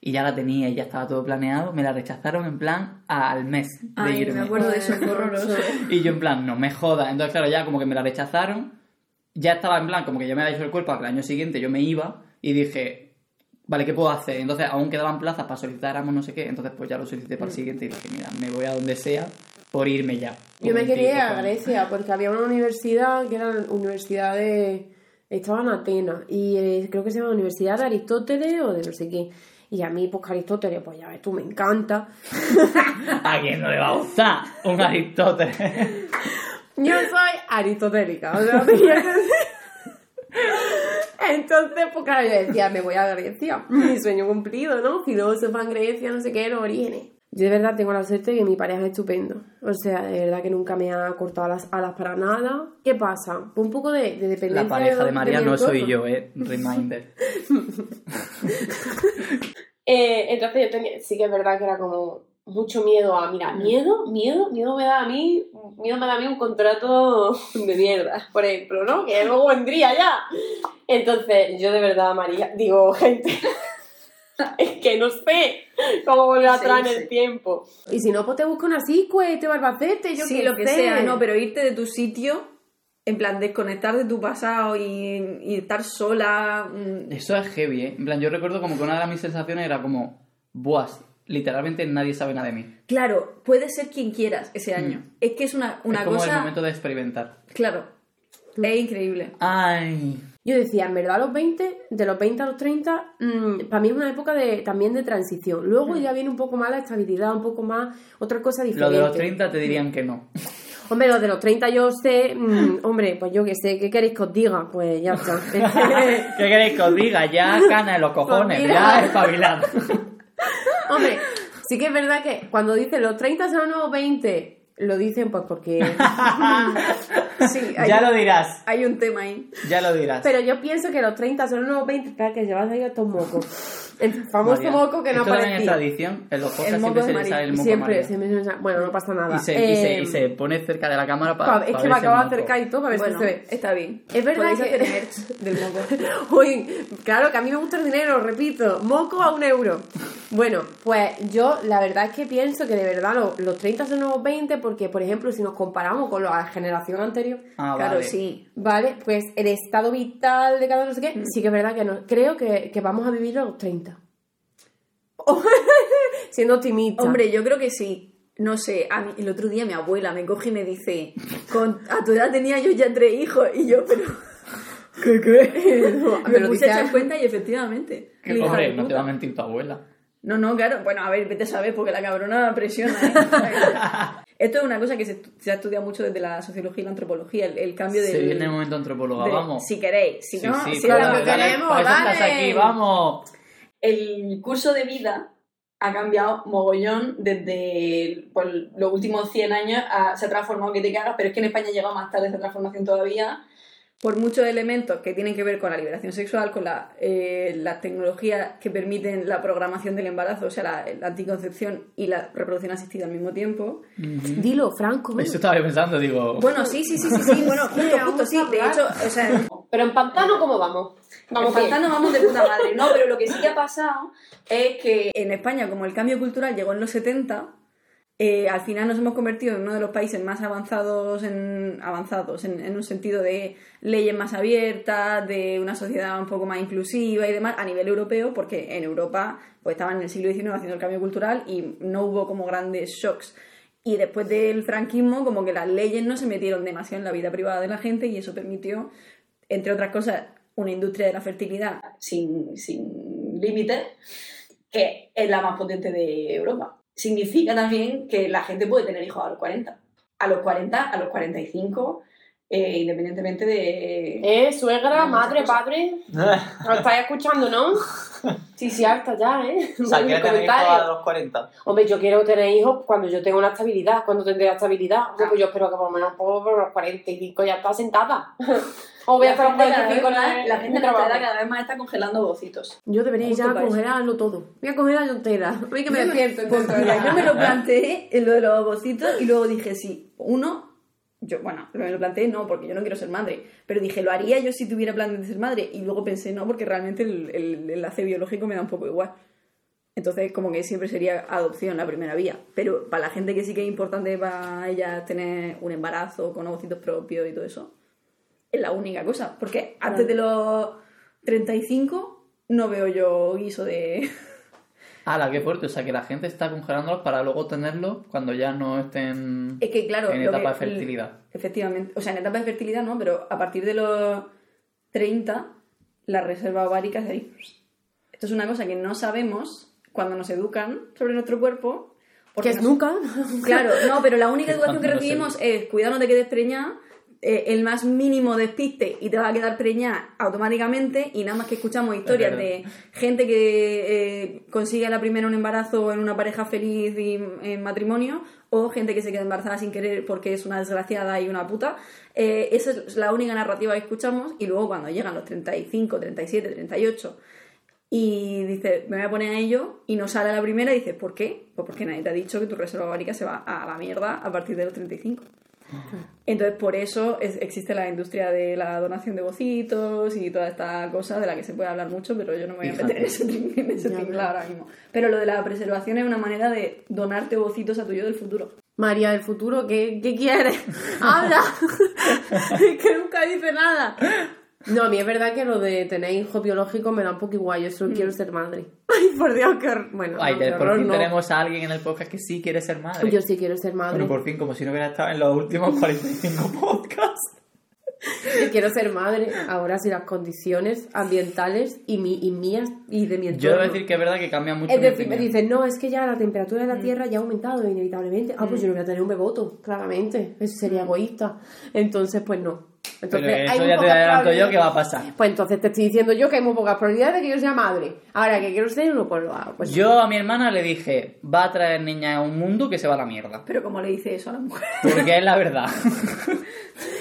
y ya la tenía y ya estaba todo planeado, me la rechazaron en plan al mes de
Ay,
irme.
me acuerdo de eso, fue horroroso.
Y yo en plan, no me jodas. Entonces, claro, ya como que me la rechazaron. Ya estaba en plan, como que ya me había hecho el cuerpo, el año siguiente yo me iba y dije, vale, ¿qué puedo hacer? Entonces, aún quedaban plazas para solicitar Erasmus, no sé qué. Entonces, pues ya lo solicité para el siguiente y dije, mira, me voy a donde sea por irme ya.
Yo me quería ir a
25 años.
Grecia porque había una universidad que era la Universidad de. Estaba en Atenas y eh, creo que se llama Universidad de Aristóteles o de no sé qué. Y a mí, pues que Aristóteles, pues ya ves tú, me encanta.
¿A quién no le va a gustar? Un Aristóteles.
Yo soy aristotélica, o sea, Entonces, pues claro, yo decía, me voy a Grecia. Mi sueño cumplido, ¿no? Filósofa en Grecia, no sé qué, los orígenes. Yo de verdad tengo la suerte de que mi pareja es estupendo. O sea, de verdad que nunca me ha cortado las alas para nada. ¿Qué pasa? Pues un poco de, de dependencia.
La pareja de María no soy yo, eh. Reminder.
Eh, entonces yo tenía, sí que es verdad que era como mucho miedo a, mira, miedo, miedo, miedo me da a mí, miedo me da a mí un contrato de mierda, por ejemplo, ¿no? Que luego vendría ya. Entonces, yo de verdad, María, digo, gente, es que no sé cómo volver
Sí,
atrás en el tiempo. Y si no, pues te busco una psicue, te Albacete, yo
sí,
qué
lo que
sé.
sea, no, pero irte de tu sitio, en plan desconectar de tu pasado y, y estar sola. mm,
Eso es heavy, ¿eh? En plan, yo recuerdo como que una de mis sensaciones era como, buah, literalmente nadie sabe nada de mí.
Claro, puede ser quien quieras ese año. Es que es una, una
Mm. es como
cosa.
el momento de experimentar.
Claro. Es increíble.
Ay.
Yo decía, en verdad, los 20, de los 20 a los 30, para mí es una época de, también de transición. Luego ya viene un poco más la estabilidad, un poco más otra cosa
Lo
diferente.
de los 30 te dirían que no.
Hombre, los de los 30 yo sé, mm, hombre, pues yo que sé, ¿qué queréis que os diga? Pues ya está.
¿Qué queréis que os diga? Ya cana en los cojones,
Pues
ya espabilado.
Hombre, sí que es verdad que cuando dicen los 30 son los nuevos 20, lo dicen pues porque...
Sí, hay,
ya lo dirás,
hay un tema ahí.
ya lo dirás.
Pero yo pienso que los 30 son los nuevos 20, espera que llevas ahí estos mocos. El famoso
María,
moco que no
Esto
aparecía.
tradición, en los podcasts
El moco
siempre se le sale el moco
Siempre,
María.
siempre, siempre- Bueno, no pasa nada.
Y se, y, se,
Eh,
y se pone cerca de la cámara para.
pa- es que me acabo de acercar y todo para ver
Bueno,
si se ve.
está bien.
Es verdad que-
hacer merch del moco.
Uy, claro que a mí me gusta el dinero, repito, moco a un euro. Bueno, pues yo la verdad es que pienso que de verdad los, los 30 son nuevos 20 porque, por ejemplo, si nos comparamos con la generación anterior,
Ah,
claro,
vale.
sí.
¿vale? Pues el estado vital de cada uno, no sé qué, sí que es verdad que no. Creo que, que vamos a vivir a los 30. Siendo optimista.
Hombre, yo creo que sí. No sé, a mí, el otro día mi abuela me coge y me dice, con, a tu edad tenía yo ya tres hijos, y yo, pero... ¿Qué, qué?
No,
me
pero
puse a echar cuenta y efectivamente.
Que, hombre, no te va a mentir tu abuela.
No, no, claro. Bueno, a ver, vete a saber, porque la cabrona presiona, ¿eh? Esto es una cosa que se, se ha estudiado mucho desde la sociología y la antropología, el, el cambio del...
Se viene el momento antropóloga,
de-
vamos.
Si queréis, si
Sí,
no...
sí,
si
claro,
la-
que queremos,
para eso estás
dale.
aquí, vamos.
el curso de vida ha cambiado mogollón desde pues, los últimos 100 años, se ha transformado que te cagas, pero es que en España ha llegado más tarde esa transformación todavía, por muchos elementos que tienen que ver con la liberación sexual, con la, eh, las tecnologías que permiten la programación del embarazo, o sea, la, la anticoncepción y la reproducción asistida al mismo tiempo.
Dilo, Franco.
Eso estaba yo pensando, digo.
Bueno, sí, sí, sí, sí, sí, bueno, justo, justo, sí, de hecho, o sea,
Pero en pantano, ¿cómo vamos?
en pantano vamos de puta madre. No, pero lo que sí que ha pasado es que en España, como el cambio cultural llegó en los 70, eh, al final nos hemos convertido en uno de los países más avanzados en, avanzados en, en un sentido de leyes más abiertas, de una sociedad un poco más inclusiva y demás a nivel europeo, porque en Europa pues estaban en el siglo XIX haciendo el cambio cultural y no hubo como grandes shocks. Y después del franquismo, como que las leyes no se metieron demasiado en la vida privada de la gente y eso permitió, entre otras cosas, una industria de la fertilidad sin, sin límites, que es la más potente de Europa. Significa también que la gente puede tener hijos a los 40. A los 40, a los 45, eh, independientemente de...
Eh, suegra, madre, padre. Lo estáis escuchando, ¿no? Sí, sí, harta ya, ¿eh?
O sea,
Mis
¿quieres tener hijos a los 40?
Hombre, yo quiero tener hijos cuando yo tenga una estabilidad. Cuando tendré la estabilidad. Hombre, pues yo espero que por lo menos por por los 45 ya está sentada. O voy a
La
estar
cada
45
vez más-
en el-
la
en
gente edad
trabajo.
cada vez más está congelando bocitos.
Yo debería ya congelarlo todo. Voy a congelar yo entera. A mí que me despierto.
pues mira, yo me lo planteé en lo de los bocitos y luego dije, sí, uno, yo, bueno, me lo planteé no, porque yo no quiero ser madre, pero dije, lo haría yo si tuviera plan de ser madre y luego pensé, no, porque realmente el, el enlace biológico me da un poco igual. Entonces, como que siempre sería adopción la primera vía. Pero para la gente que sí que es importante para ella tener un embarazo con ovocitos propios y todo eso, es la única cosa. Porque antes de los 35 no veo yo guiso de...
¡Hala, qué fuerte! O sea, que la gente está congelándolos para luego tenerlos cuando ya no estén
Es que, claro,
en etapa de fertilidad.
Efectivamente. O sea, en etapa de fertilidad no, pero a partir de los 30, la reserva ovárica es ahí. Esto es una cosa que no sabemos cuando nos educan sobre nuestro cuerpo. porque
Que es
nos-
nunca.
Claro, no, pero la única educación que recibimos es cuidado no te quedes preñada, eh, el más mínimo despiste y te va a quedar preñada automáticamente y nada más que escuchamos historias de gente que eh, consigue a la primera un embarazo en una pareja feliz y en matrimonio o gente que se queda embarazada sin querer porque es una desgraciada y una puta. Eh, esa es la única narrativa que escuchamos y luego cuando llegan los 35, 37, 38 y dice, me voy a poner a ello, y no sale a la primera y dice, ¿por qué? Pues porque nadie te ha dicho que tu reserva ovárica se va a la mierda a partir de los 35. Entonces, por eso es- existe la industria de la donación de bocitos y toda esta cosa de la que se puede hablar mucho, pero yo no me voy a meter en ese, en ese ahora mismo. Pero lo de la preservación es una manera de donarte bocitos a tu yo del futuro.
María del futuro, ¿qué, qué quieres? ¡Habla! es que nunca dice nada. No, a mí es verdad que lo de tener hijos biológicos me da un poco igual. Yo solo quiero ser madre. Ay, por Dios, qué horror. Bueno,
Ay,
no,
por fin
no.
tenemos a alguien en el podcast que sí quiere ser madre.
Yo sí quiero ser madre.
Bueno, por fin, como si no hubiera estado en los últimos 45 podcasts.
Yo quiero ser madre. Ahora sí, las condiciones ambientales y, mi, y mías y de mi entorno.
Yo debo decir que es verdad que cambia mucho.
Es decir, me dicen, no, es que ya la temperatura
Mm.
de la Tierra ya ha aumentado inevitablemente. Ah, pues yo no voy a tener un beboto, claramente. Eso sería egoísta. Entonces, pues no. Entonces,
Pero eso ya te adelanto yo que va a pasar.
Pues entonces te estoy diciendo yo que hay muy pocas probabilidades de que yo sea madre. Ahora que quiero ser uno, pues lo hago. Pues
Yo a mi hermana le dije, va a traer niña a un mundo que se va a la mierda.
Pero como le dice eso a la mujer.
Porque es la verdad.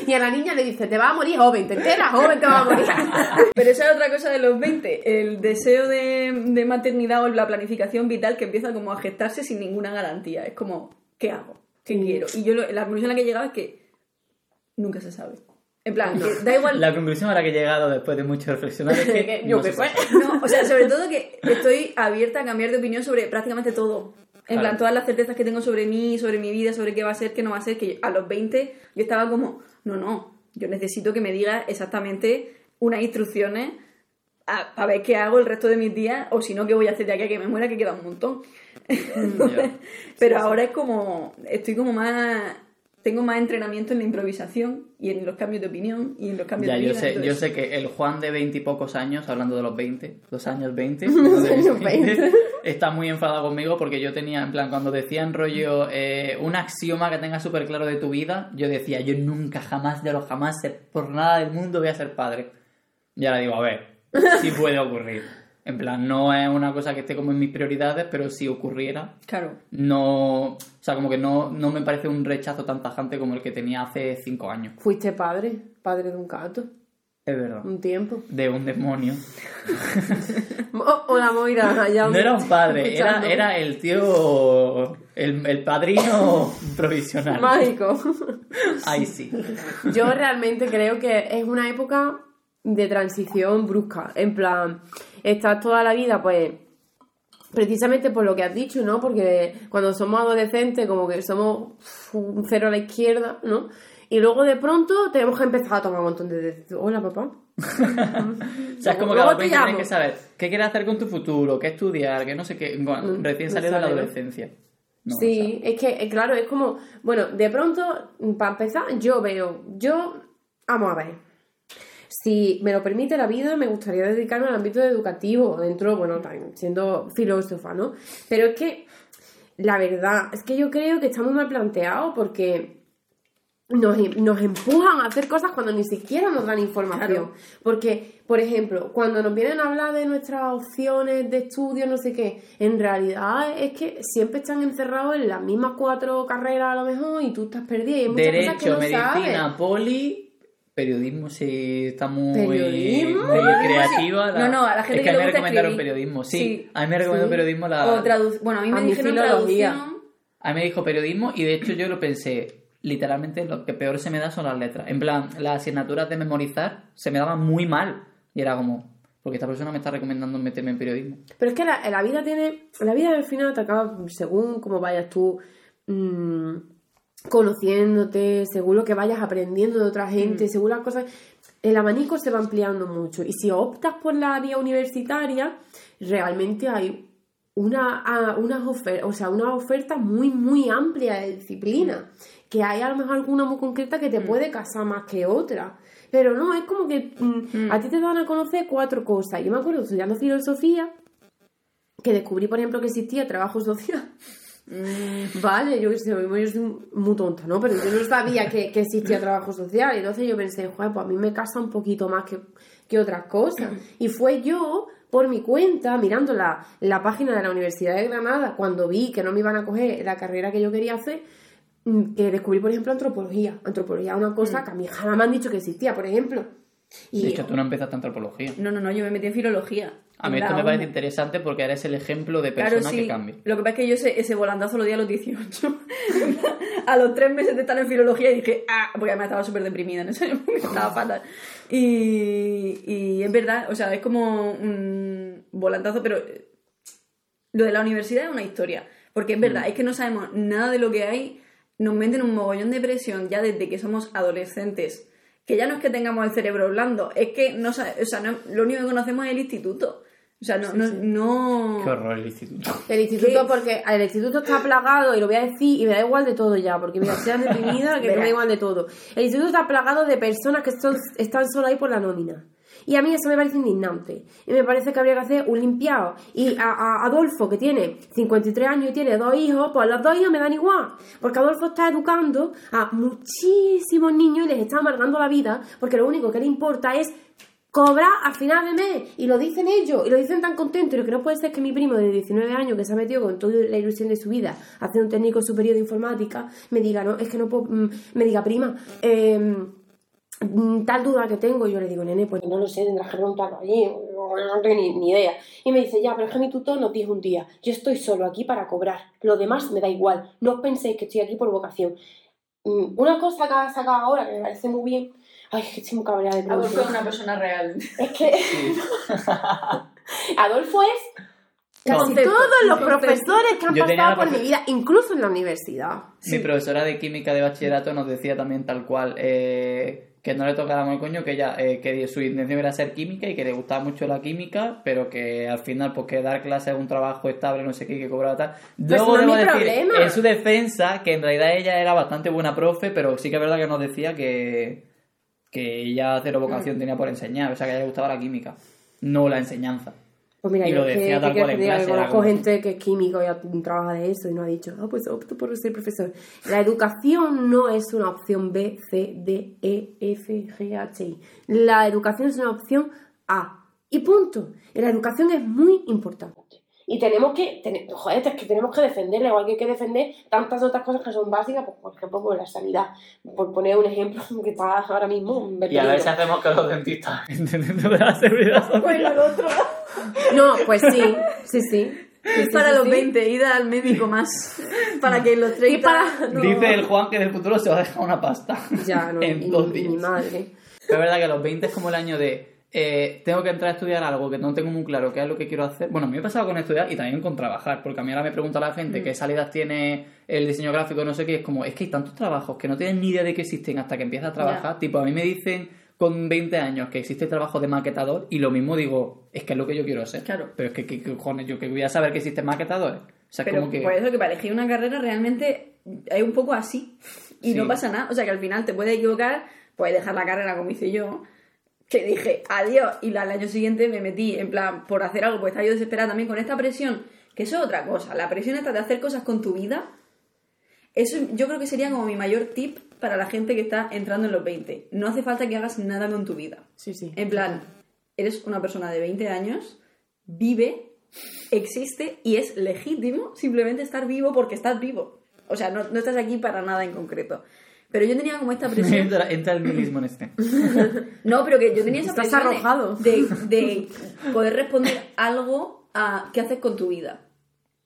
Y a la niña le dice, te va a morir joven, te enteras, joven, te va a morir.
Pero esa es otra cosa de los 20, el deseo de, de maternidad o la planificación vital que empieza como a gestarse sin ninguna garantía. Es como, ¿qué hago? ¿Qué quiero? Y yo lo- la conclusión a la que he llegado es que nunca se sabe. En plan, que da igual...
La conclusión a la que he llegado después de mucho reflexionar es que
Yo
no.
No, o sea, sobre todo que estoy abierta a cambiar de opinión sobre prácticamente todo. En
Claro.
plan, todas las certezas que tengo sobre mí, sobre mi vida, sobre qué va a ser, qué no va a ser, que a los 20 yo estaba como, no, no, yo necesito que me digas exactamente unas instrucciones para ver qué hago el resto de mis días, o si no, qué voy a hacer de aquí a que me muera, que queda un montón.
Ya.
Pero ahora es como, estoy como más, tengo más entrenamiento en la improvisación y en los cambios de opinión y en los cambios
Ya,
de
yo
vida.
sé, yo sé que el Juan de veintipocos años, hablando de los 20, los años 20, no de
años
20, está muy enfadado conmigo porque yo tenía, en plan, cuando decían rollo eh, un axioma que tengas súper claro de tu vida, yo decía, yo nunca, jamás, de los jamás, por nada del mundo voy a ser padre. Y ahora digo, a ver, sí puede ocurrir. En plan, no es una cosa que esté como en mis prioridades, pero si ocurriera,
Claro.
no. O sea, como que no, no me parece un rechazo tan tajante como el que tenía hace cinco años.
Fuiste padre, padre de un gato,
Es verdad.
un tiempo.
De un demonio.
Oh, hola Moira,
No era un padre, era, era el tío. El, el padrino provisional.
Mágico.
Ahí sí.
Yo realmente creo que es una época de transición brusca. En plan, estás toda la vida, pues, precisamente por lo que has dicho, ¿no? Porque cuando somos adolescentes, como que somos un cero a la izquierda, ¿no? Y luego de pronto tenemos que empezar a tomar un montón de decisiones. Hola, papá.
O sea, es como que a los
te
20 tienes que saber qué quieres hacer con tu futuro, qué estudiar, qué no sé qué. Bueno,
Mm,
recién
no
salido de la adolescencia. No,
sí, es que, eh, claro, es como, bueno, de pronto, para empezar, yo veo, yo, vamos a ver, si me lo permite la vida, me gustaría dedicarme al ámbito educativo, dentro, bueno, siendo filósofa, ¿no? Pero es que, la verdad, es que yo creo que está muy mal planteado porque nos, nos empujan a hacer cosas cuando ni siquiera nos dan información.
Claro.
Porque, por ejemplo, cuando nos vienen a hablar de nuestras opciones de estudio, no sé qué, en realidad es que siempre están encerrados en las mismas cuatro carreras a lo mejor y tú estás perdida. Y hay muchas cosas que
Derecho,
no
medicina,
sabes.
poli, periodismo, sí, está muy,
¿Periodismo?
muy
Periodismo,
creativa. la-
No, no, a la gente
es
que
a mí me recomendaron
escribir.
periodismo, sí.
Sí.
A mí me recomendó
Sí.
periodismo la...
O tradu- bueno, a mí
A
me
mí
dijeron traducción.
A mí me dijo periodismo y de hecho yo lo pensé, literalmente lo que peor se me da son las letras. En plan, las asignaturas de memorizar se me daban muy mal. Y era como, porque esta persona me está recomendando meterme en periodismo.
Pero es que la, la vida tiene. La vida al final te acaba, según cómo vayas tú mm, conociéndote, según lo que vayas aprendiendo de otra gente, según las cosas. El abanico se va ampliando mucho. Y si optas por la vía universitaria, realmente hay una, unas ofertas, o sea, una oferta muy, muy amplia de disciplina. Que hay a lo mejor alguna muy concreta que te puede casar más que otra. Pero no, es como que mm, a ti te dan a conocer cuatro cosas. Yo me acuerdo estudiando filosofía que descubrí, por ejemplo, que existía trabajo social. Vale, yo que sé, yo soy muy tonta, ¿no? Pero yo no sabía que, que existía trabajo social. Y entonces yo pensé, joder, pues a mí me casa un poquito más que, que otras cosas. Y fue yo, por mi cuenta, mirando la, la página de la Universidad de Granada, cuando vi que no me iban a coger la carrera que yo quería hacer, mm, que descubrí, por ejemplo, antropología. Antropología es una cosa que a mí jamás me han dicho que existía, por ejemplo. Y
De hecho, tú no empezaste antropología.
No, no, no, yo me metí en filología.
A mí esto me parece interesante porque eres el ejemplo de
Claro,
persona
sí.
que cambia.
Lo que pasa es que yo ese, ese volantazo lo di a los 18. a los tres meses de estar en filología dije, ah, porque además estaba súper deprimida en ese porque estaba fatal. Y, y es verdad, o sea, es como un volantazo, pero lo de la universidad es una historia. Porque es verdad, es que no sabemos nada de lo que hay, nos meten un mogollón de presión ya desde que somos adolescentes que ya no es que tengamos el cerebro blando, es que no, o sea, no- lo único que conocemos es el instituto. O sea, no... no, no-
Qué horror el instituto.
El instituto,
¿Qué?
porque el instituto está plagado, y lo voy a decir, y me da igual de todo ya, porque mira, sean deprimida, que me da igual de todo. El instituto está plagado de personas que son- están solo ahí por la nómina. Y a mí eso me parece indignante. Y me parece que habría que hacer un limpiado. Y a, Adolfo, que tiene 53 años y tiene dos hijos, pues los dos hijos me dan igual. Porque Adolfo está educando a muchísimos niños y les está amargando la vida, porque lo único que le importa es cobrar a final de mes y lo dicen ellos y lo dicen tan contentos y lo que no puede ser es que mi primo de 19 años que se ha metido con toda la ilusión de su vida a hacer un técnico superior de informática me diga no es que no puedo mm, me diga prima eh, tal duda que tengo yo le digo nene pues no lo sé tendrás que preguntarlo allí no tengo ni, ni idea y me dice ya pero es que mi tutor nos dijo un día yo estoy solo aquí para cobrar lo demás me da igual no os penséis que estoy aquí por vocación Mm, una cosa que ha sacado ahora que me parece muy bien ay es que estoy muy cabreada de
Adolfo es una persona real.
Es que Adolfo es casi
Concepto,
todos los
concepto.
profesores que han
Yo
pasado por mi vida, incluso en la universidad.
Mi profesora de química de bachillerato nos decía también tal cual eh, que no le tocáramos el coño, que ella eh, que su intención era ser química y que le gustaba mucho la química, pero que al final pues que dar clases es un trabajo estable, no sé qué, que cobraba tal. Luego
no es
debo
mi
decir
problema.
en su defensa que en realidad ella era bastante buena profe, pero sí que es verdad que nos decía que que ella cero
Mm.
vocación tenía por enseñar, o sea que a ella le gustaba la química, no la enseñanza.
Pues mira,
Y
yo
lo
que-
decía
¿qué
tal
quieres
cual en
que
clase,
Yo conozco gente que es químico y trabaja de eso y no ha dicho, ah, pues opto por ser profesor. La educación no es una opción B, C, D, E, F, G, H, I. La educación es una opción A. Y punto. La educación es muy importante. Y tenemos que, ten- joder, es que tenemos que defenderla, igual que hay que defender tantas otras cosas que son básicas, pues, por ejemplo, pues, la sanidad. Por poner un ejemplo que está ahora mismo en
Y a ver si hacemos que los dentistas entendiendo de la seguridad social.
Otro.
No, pues sí, sí, sí. Sí, sí,
para
sí,
los
sí.
20, ida al médico más. Para que los 30.
para-
no-
Dice el Juan que en el futuro se va a dejar una pasta.
Ya, no,
en
y,
dos días.
mi madre.
Pero es verdad que los 20 es como el año de. Eh, tengo que entrar a estudiar algo que no tengo muy claro qué es lo que quiero hacer. Bueno, a mí me ha pasado con estudiar y también con trabajar, porque a mí ahora me pregunta la gente
Mm.
qué salidas tiene el diseño gráfico, no sé qué, es como, es que hay tantos trabajos que no tienes ni idea de que existen hasta que empiezas a trabajar. Tipo, a mí me dicen con 20 años que existe el trabajo de maquetador y lo mismo digo, es que es lo que yo quiero ser.
Claro.
Pero es que, ¿qué cojones? Yo que voy a saber que existen maquetadores. O sea,
Pero
como que.
por eso que para elegir una carrera realmente es un poco así. Y
Sí.
no pasa nada. O sea que al final te puedes equivocar, puedes dejar la carrera como hice yo. Que dije adiós. Y al año siguiente me metí en plan por hacer algo, pues estaba yo desesperada también con esta presión. Que eso es otra cosa. La presión esta de hacer cosas con tu vida. Eso yo creo que sería como mi mayor tip para la gente que está entrando en los 20. No hace falta que hagas nada con tu vida.
Sí, sí.
En plan, eres una persona de 20 años, vive, existe y es legítimo simplemente estar vivo porque estás vivo. O sea, no, no estás aquí para nada en concreto. Pero yo tenía como esta presión.
entra, entra el nihilismo en este.
No, pero que yo tenía esa
Estás
presión de-
arrojado.
De, de poder responder algo a qué haces con tu vida.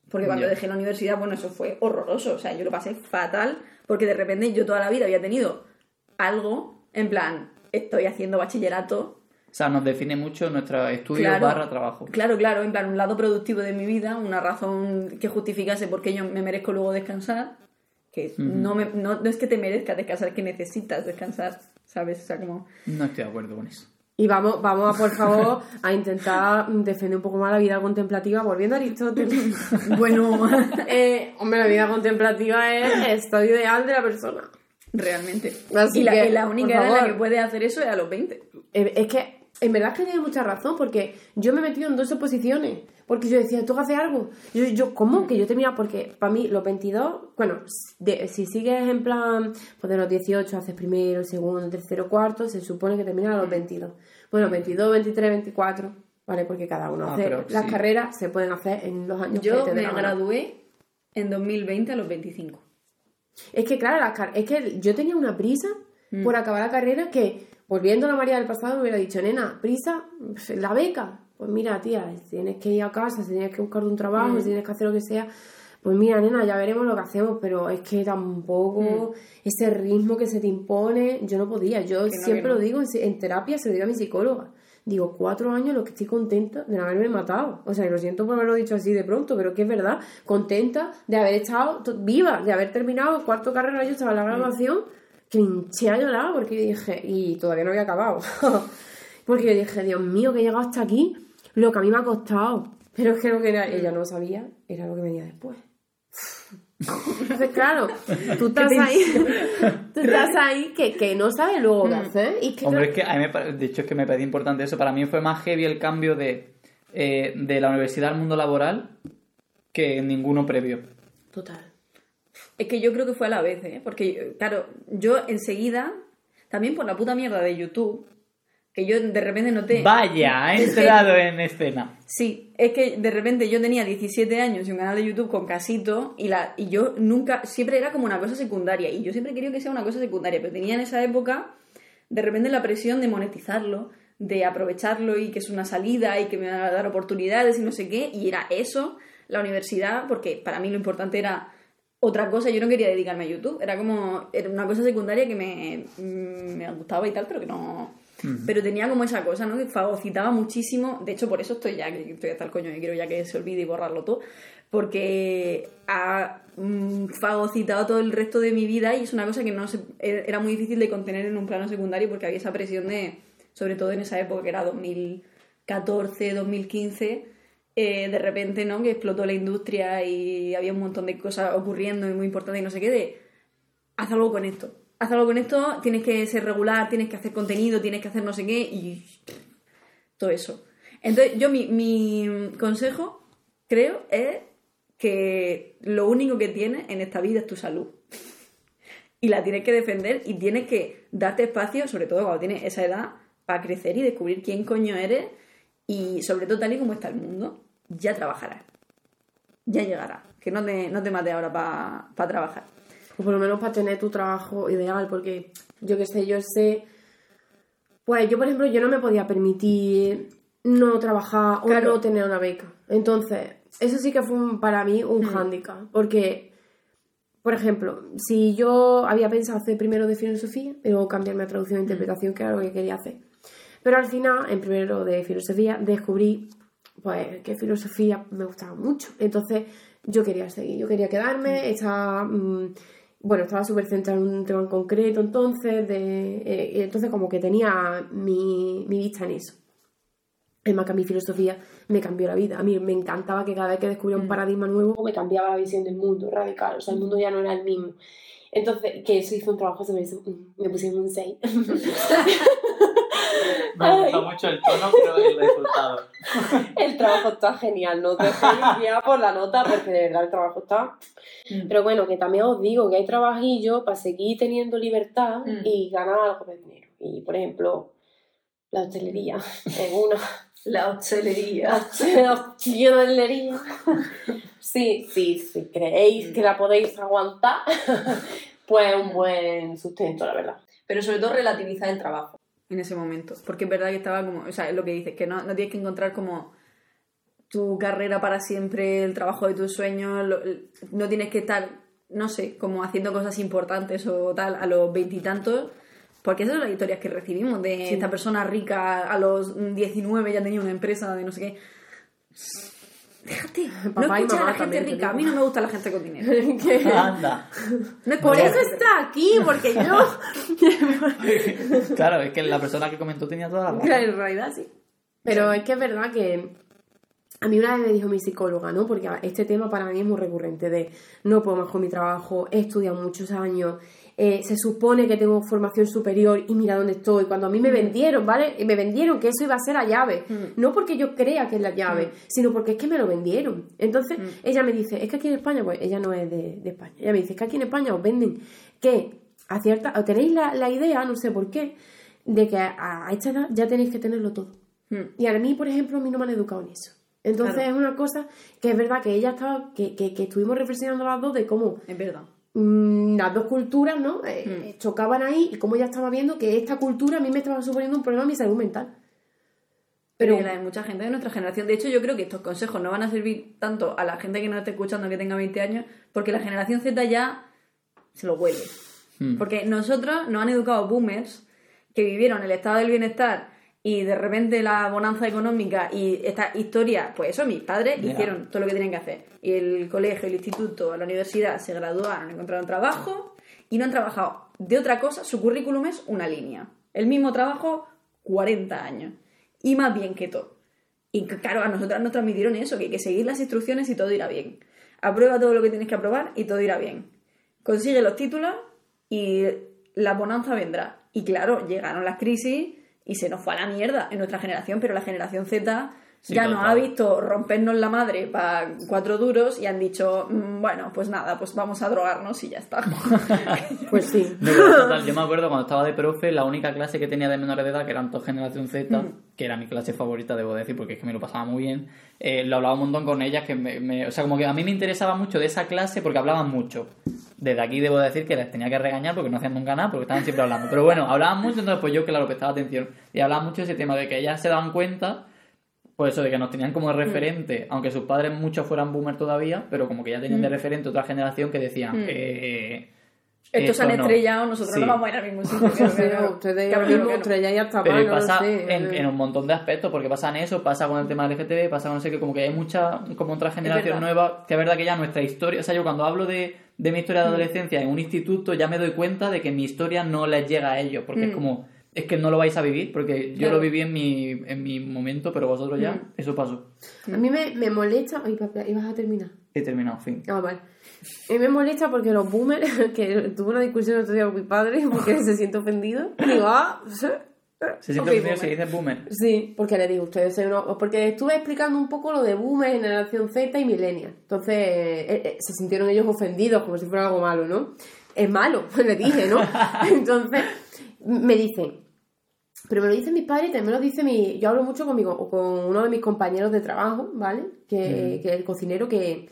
Porque cuando
Ya.
dejé la universidad, bueno, eso fue horroroso. O sea, yo lo pasé fatal porque de repente yo toda la vida había tenido algo, en plan, estoy haciendo bachillerato,
O sea, nos define mucho nuestro estudio
Claro.
barra trabajo.
Claro, claro, en plan, un lado productivo de mi vida, una razón que justificase por qué yo me merezco luego descansar. Que no, me- no, no es que te merezcas descansar, es que necesitas descansar, ¿sabes? O sea, como...
No estoy de acuerdo con eso.
Y vamos, vamos a, por favor, a intentar defender un poco más la vida contemplativa, volviendo a Aristóteles.
Bueno,
Eh, hombre, la vida contemplativa es el estado ideal de la persona.
realmente.
Así
y, la,
que,
única edad en la que puede hacer eso es a los 20.
Eh, Es que, en verdad es que tiene mucha razón, porque yo me he metido en dos oposiciones. Porque yo decía, ¿tú haces algo? Yo, yo ¿cómo? Que yo termina, porque para mí los 22, bueno, de- si sigues en plan, pues de los 18 haces primero, segundo, tercero, cuarto, se supone que termina a los 22. Bueno, 22, 23, 24, ¿vale? Porque cada uno
Ah,
hace,
pero
las
sí.
carreras se pueden hacer en los años que
Yo
te dé
me gradué en 2020 a los 25.
Es que, claro, las es que yo tenía una prisa
Mm.
por acabar la carrera que, volviendo a la María del pasado, me hubiera dicho, nena, prisa, la beca. Pues mira, tía, si tienes que ir a casa, si tienes que buscar un trabajo,
Mm.
si tienes que hacer lo que sea, pues mira, nena, ya veremos lo que hacemos, pero es que tampoco ese ritmo que se te impone, yo no podía. Yo
Mm. Que no,
siempre
no.
lo digo, en, terapia se lo digo a mi psicóloga. Digo, cuatro años los que estoy contenta de no haberme matado. O sea, y lo siento por haberlo dicho así de pronto, pero que es verdad. Contenta de haber estado viva, de haber terminado cuarto carrera, yo estaba en la graduación que hinché a llorar porque dije, y todavía no había acabado, porque yo dije, Dios mío, que he llegado hasta aquí, lo que a mí me ha costado. Pero es que lo que era, ella no sabía, era lo que venía después. Entonces, claro, tú estás ahí, tú estás ahí que, que no sabes luego qué hacer. Y que
Hombre, es que a mí me pare- de hecho es que me parece importante eso. Para mí fue más heavy el cambio de, eh, de la universidad al mundo laboral que ninguno previo.
Total.
Es que yo creo que fue a la vez, ¿eh? Porque, claro, yo enseguida, también por la puta mierda de YouTube, que yo de repente noté...
Vaya, ha
Es que-
entrado en escena.
Sí, es que de repente yo tenía 17 años y un canal de YouTube con casito y, la, y yo nunca, siempre era como una cosa secundaria y yo siempre quería que sea una cosa secundaria, pero tenía en esa época de repente la presión de monetizarlo, de aprovecharlo y que es una salida y que me va a dar oportunidades y no sé qué, y era eso, la universidad, porque para mí lo importante era otra cosa, yo no quería dedicarme a YouTube, era como, era una cosa secundaria que me, me gustaba y tal, pero que no... Pero tenía como esa cosa, ¿no? Que fagocitaba muchísimo. De hecho, por eso estoy ya, estoy hasta el coño, que quiero ya que se olvide y borrarlo todo. Porque ha mm, fagocitado todo el resto de mi vida y es una cosa que no se, e- era muy difícil de contener en un plano secundario porque había esa presión de, sobre todo en esa época que era 2014, 2015, eh, de repente, ¿no? Que explotó la industria y había un montón de cosas ocurriendo y muy importantes y no sé qué, de haz algo con esto. Haz algo con esto, tienes que ser regular, tienes que hacer contenido, tienes que hacer no sé qué y todo eso. Entonces, yo mi, consejo, creo, es que lo único que tienes en esta vida es tu salud. Y la tienes que defender y tienes que darte espacio, sobre todo cuando tienes esa edad, para crecer y descubrir quién coño eres y sobre todo tal y como está el mundo, ya trabajarás. Ya llegará. Que no te, no te mate ahora para trabajar.
O por lo menos para tener tu trabajo ideal, porque yo qué sé, yo sé. Pues yo, por ejemplo, yo no me podía permitir no trabajar o no tener una beca. Entonces, eso sí que fue un- para mí un hándicap, porque, por ejemplo, si yo había pensado hacer primero de filosofía, pero cambiarme a traducción e interpretación, que era lo que quería hacer. Pero al final, en primero de filosofía, descubrí pues que filosofía me gustaba mucho. Entonces yo quería seguir, yo quería quedarme, estaba, mm, bueno, estaba súper centrada en un tema en concreto entonces, de, eh, entonces como que tenía mi, mi vista en eso. Es más que a mi filosofía me cambió la vida. A mí me encantaba que cada vez que descubría un paradigma nuevo me cambiaba la visión del mundo radical. O sea, el mundo ya no era el mismo. Entonces, que eso hizo un trabajo, se me, hizo- me pusieron un 6.
Me gusta mucho el tono, pero el resultado.
El trabajo está genial, no te dejéis guiar por la nota porque de verdad el trabajo está...
Mm.
Pero bueno, que también os digo que hay trabajillos para seguir teniendo libertad
Mm.
y ganar algo de dinero. Y por ejemplo, la hostelería es una...
La hostelería.
La hostelería. Sí, sí, si creéis que la podéis aguantar, pues un buen sustento, la verdad.
Pero sobre todo relativizar el trabajo en ese momento. Porque es verdad que estaba como, o sea, es lo que dices, que no, no tienes que encontrar como tu carrera para siempre, el trabajo de tus sueños, lo- no tienes que estar, no sé, como haciendo cosas importantes o tal a los veintitantos. Porque esas son las historias que recibimos de esta persona rica a los 19 ya tenía una empresa de no sé qué. Déjate, no
Papá y
escucha a la gente rica. A mí no me gusta la gente con dinero.
Anda.
No
Por eso está aquí, porque yo...
Claro, es que la persona que comentó tenía toda la razón.
Claro, en realidad sí. Pero es que es verdad que a mí una vez me dijo mi psicóloga, ¿no? Porque este tema para mí es muy recurrente de no puedo más con mi trabajo, he estudiado muchos años, eh, se supone que tengo formación superior y mira dónde estoy. Cuando a mí me vendieron, ¿vale? Y me vendieron que eso iba a ser la llave. No porque yo crea que es la llave, sino porque es que me lo vendieron. Entonces ella me dice, es que aquí en España, pues ella no es de, de España, ella me dice, es que aquí en España os venden que a cierta, o tenéis la, la idea, no sé por qué, de que a, a esta edad ya tenéis que tenerlo todo. Y a mí, por ejemplo, a mí no me han educado en eso. Entonces
Claro.
es una cosa que es verdad que ella estaba, que, que, que estuvimos reflexionando las dos de cómo
Es verdad.
Mm, las dos culturas, ¿no? Eh, chocaban ahí y cómo ella estaba viendo que esta cultura a mí me estaba suponiendo un problema a mi salud mental.
Pero
Pero-
la de mucha gente de nuestra generación. De hecho, yo creo que estos consejos no van a servir tanto a la gente que nos esté escuchando que tenga 20 años, porque la generación Z ya se lo huele.
Hmm.
Porque nosotros nos han educado boomers que vivieron el estado del bienestar y de repente la bonanza económica y esta historia, pues eso, mis padres hicieron todo lo que tenían que hacer. Y el colegio, el instituto, la universidad se graduaron, encontraron trabajo y no han trabajado de otra cosa, su currículum es una línea. El mismo trabajo, 40 años. Y más bien que todo. Y claro, a nosotras nos transmitieron eso, que hay que seguir las instrucciones y todo irá bien. Aprueba todo lo que tienes que aprobar y todo irá bien. Consigue los títulos y la bonanza vendrá. Y claro, llegaron las crisis y se nos fue a la mierda en nuestra generación, pero la generación Z
Sí,
ya nos ha visto rompernos la madre para cuatro duros y han dicho, "Mm, bueno, pues nada, pues vamos a drogarnos y ya está.
Pues sí.
No, total, yo me acuerdo cuando estaba de profe, la única clase que tenía de menores de edad, que eran todos generación Z, que era mi clase favorita, debo decir, porque es que me lo pasaba muy bien, eh, lo hablaba un montón con ellas, que me, me- o sea, como que a mí me interesaba mucho de esa clase porque hablaban mucho. Desde aquí debo decir que les tenía que regañar porque no hacían nunca nada, porque estaban siempre hablando. Pero bueno, hablaban mucho, entonces pues yo, claro, prestaba atención. Y hablaban mucho de ese tema, de que ellas se daban cuenta, pues eso, de que nos tenían como referente, aunque sus padres muchos fueran boomer todavía, pero como que ya tenían de referente otra generación que decían, eh,
Estos
esto
han
no.
estrellado, nosotros
Sí.
no vamos a ir al mismo sitio.
Sí,
claro.
ustedes
claro,
mismo estrelláis hasta
Pero
no
pasa
sé.
en, en un montón de aspectos, porque pasa en eso, pasa con el tema del LGTB, pasa con no sé qué, como que hay mucha, como otra generación nueva, que es verdad que ya nuestra historia, o sea, yo cuando hablo de, de mi
Mm.
historia de adolescencia en un instituto, ya me doy cuenta de que mi historia no les llega a ellos, porque es como, es que no lo vais a vivir, porque yo.
Claro.
lo viví en mi, en mi momento, pero vosotros ya,
Mm.
eso pasó.
A mí me, me molesta... Ay, papá, ibas a terminar.
He terminado, fin.
Ah, vale. A mí me molesta porque los boomers, que tuve una discusión el otro día con mi padre porque se siente ofendido. Y digo, ah, sí.
Se siente ofendido si dices boomer.
Sí, porque le digo, ustedes son unos... Porque estuve explicando un poco lo de boomer, generación Z y millennial. Entonces, eh, eh, se sintieron ellos ofendidos como si fuera algo malo, ¿no? Es malo, le dije, ¿no? Entonces, me dicen... Pero me lo dice mi padre y también me lo dice mi... Yo hablo mucho con, mi- con uno de mis compañeros de trabajo, ¿vale? Que, que es el cocinero que,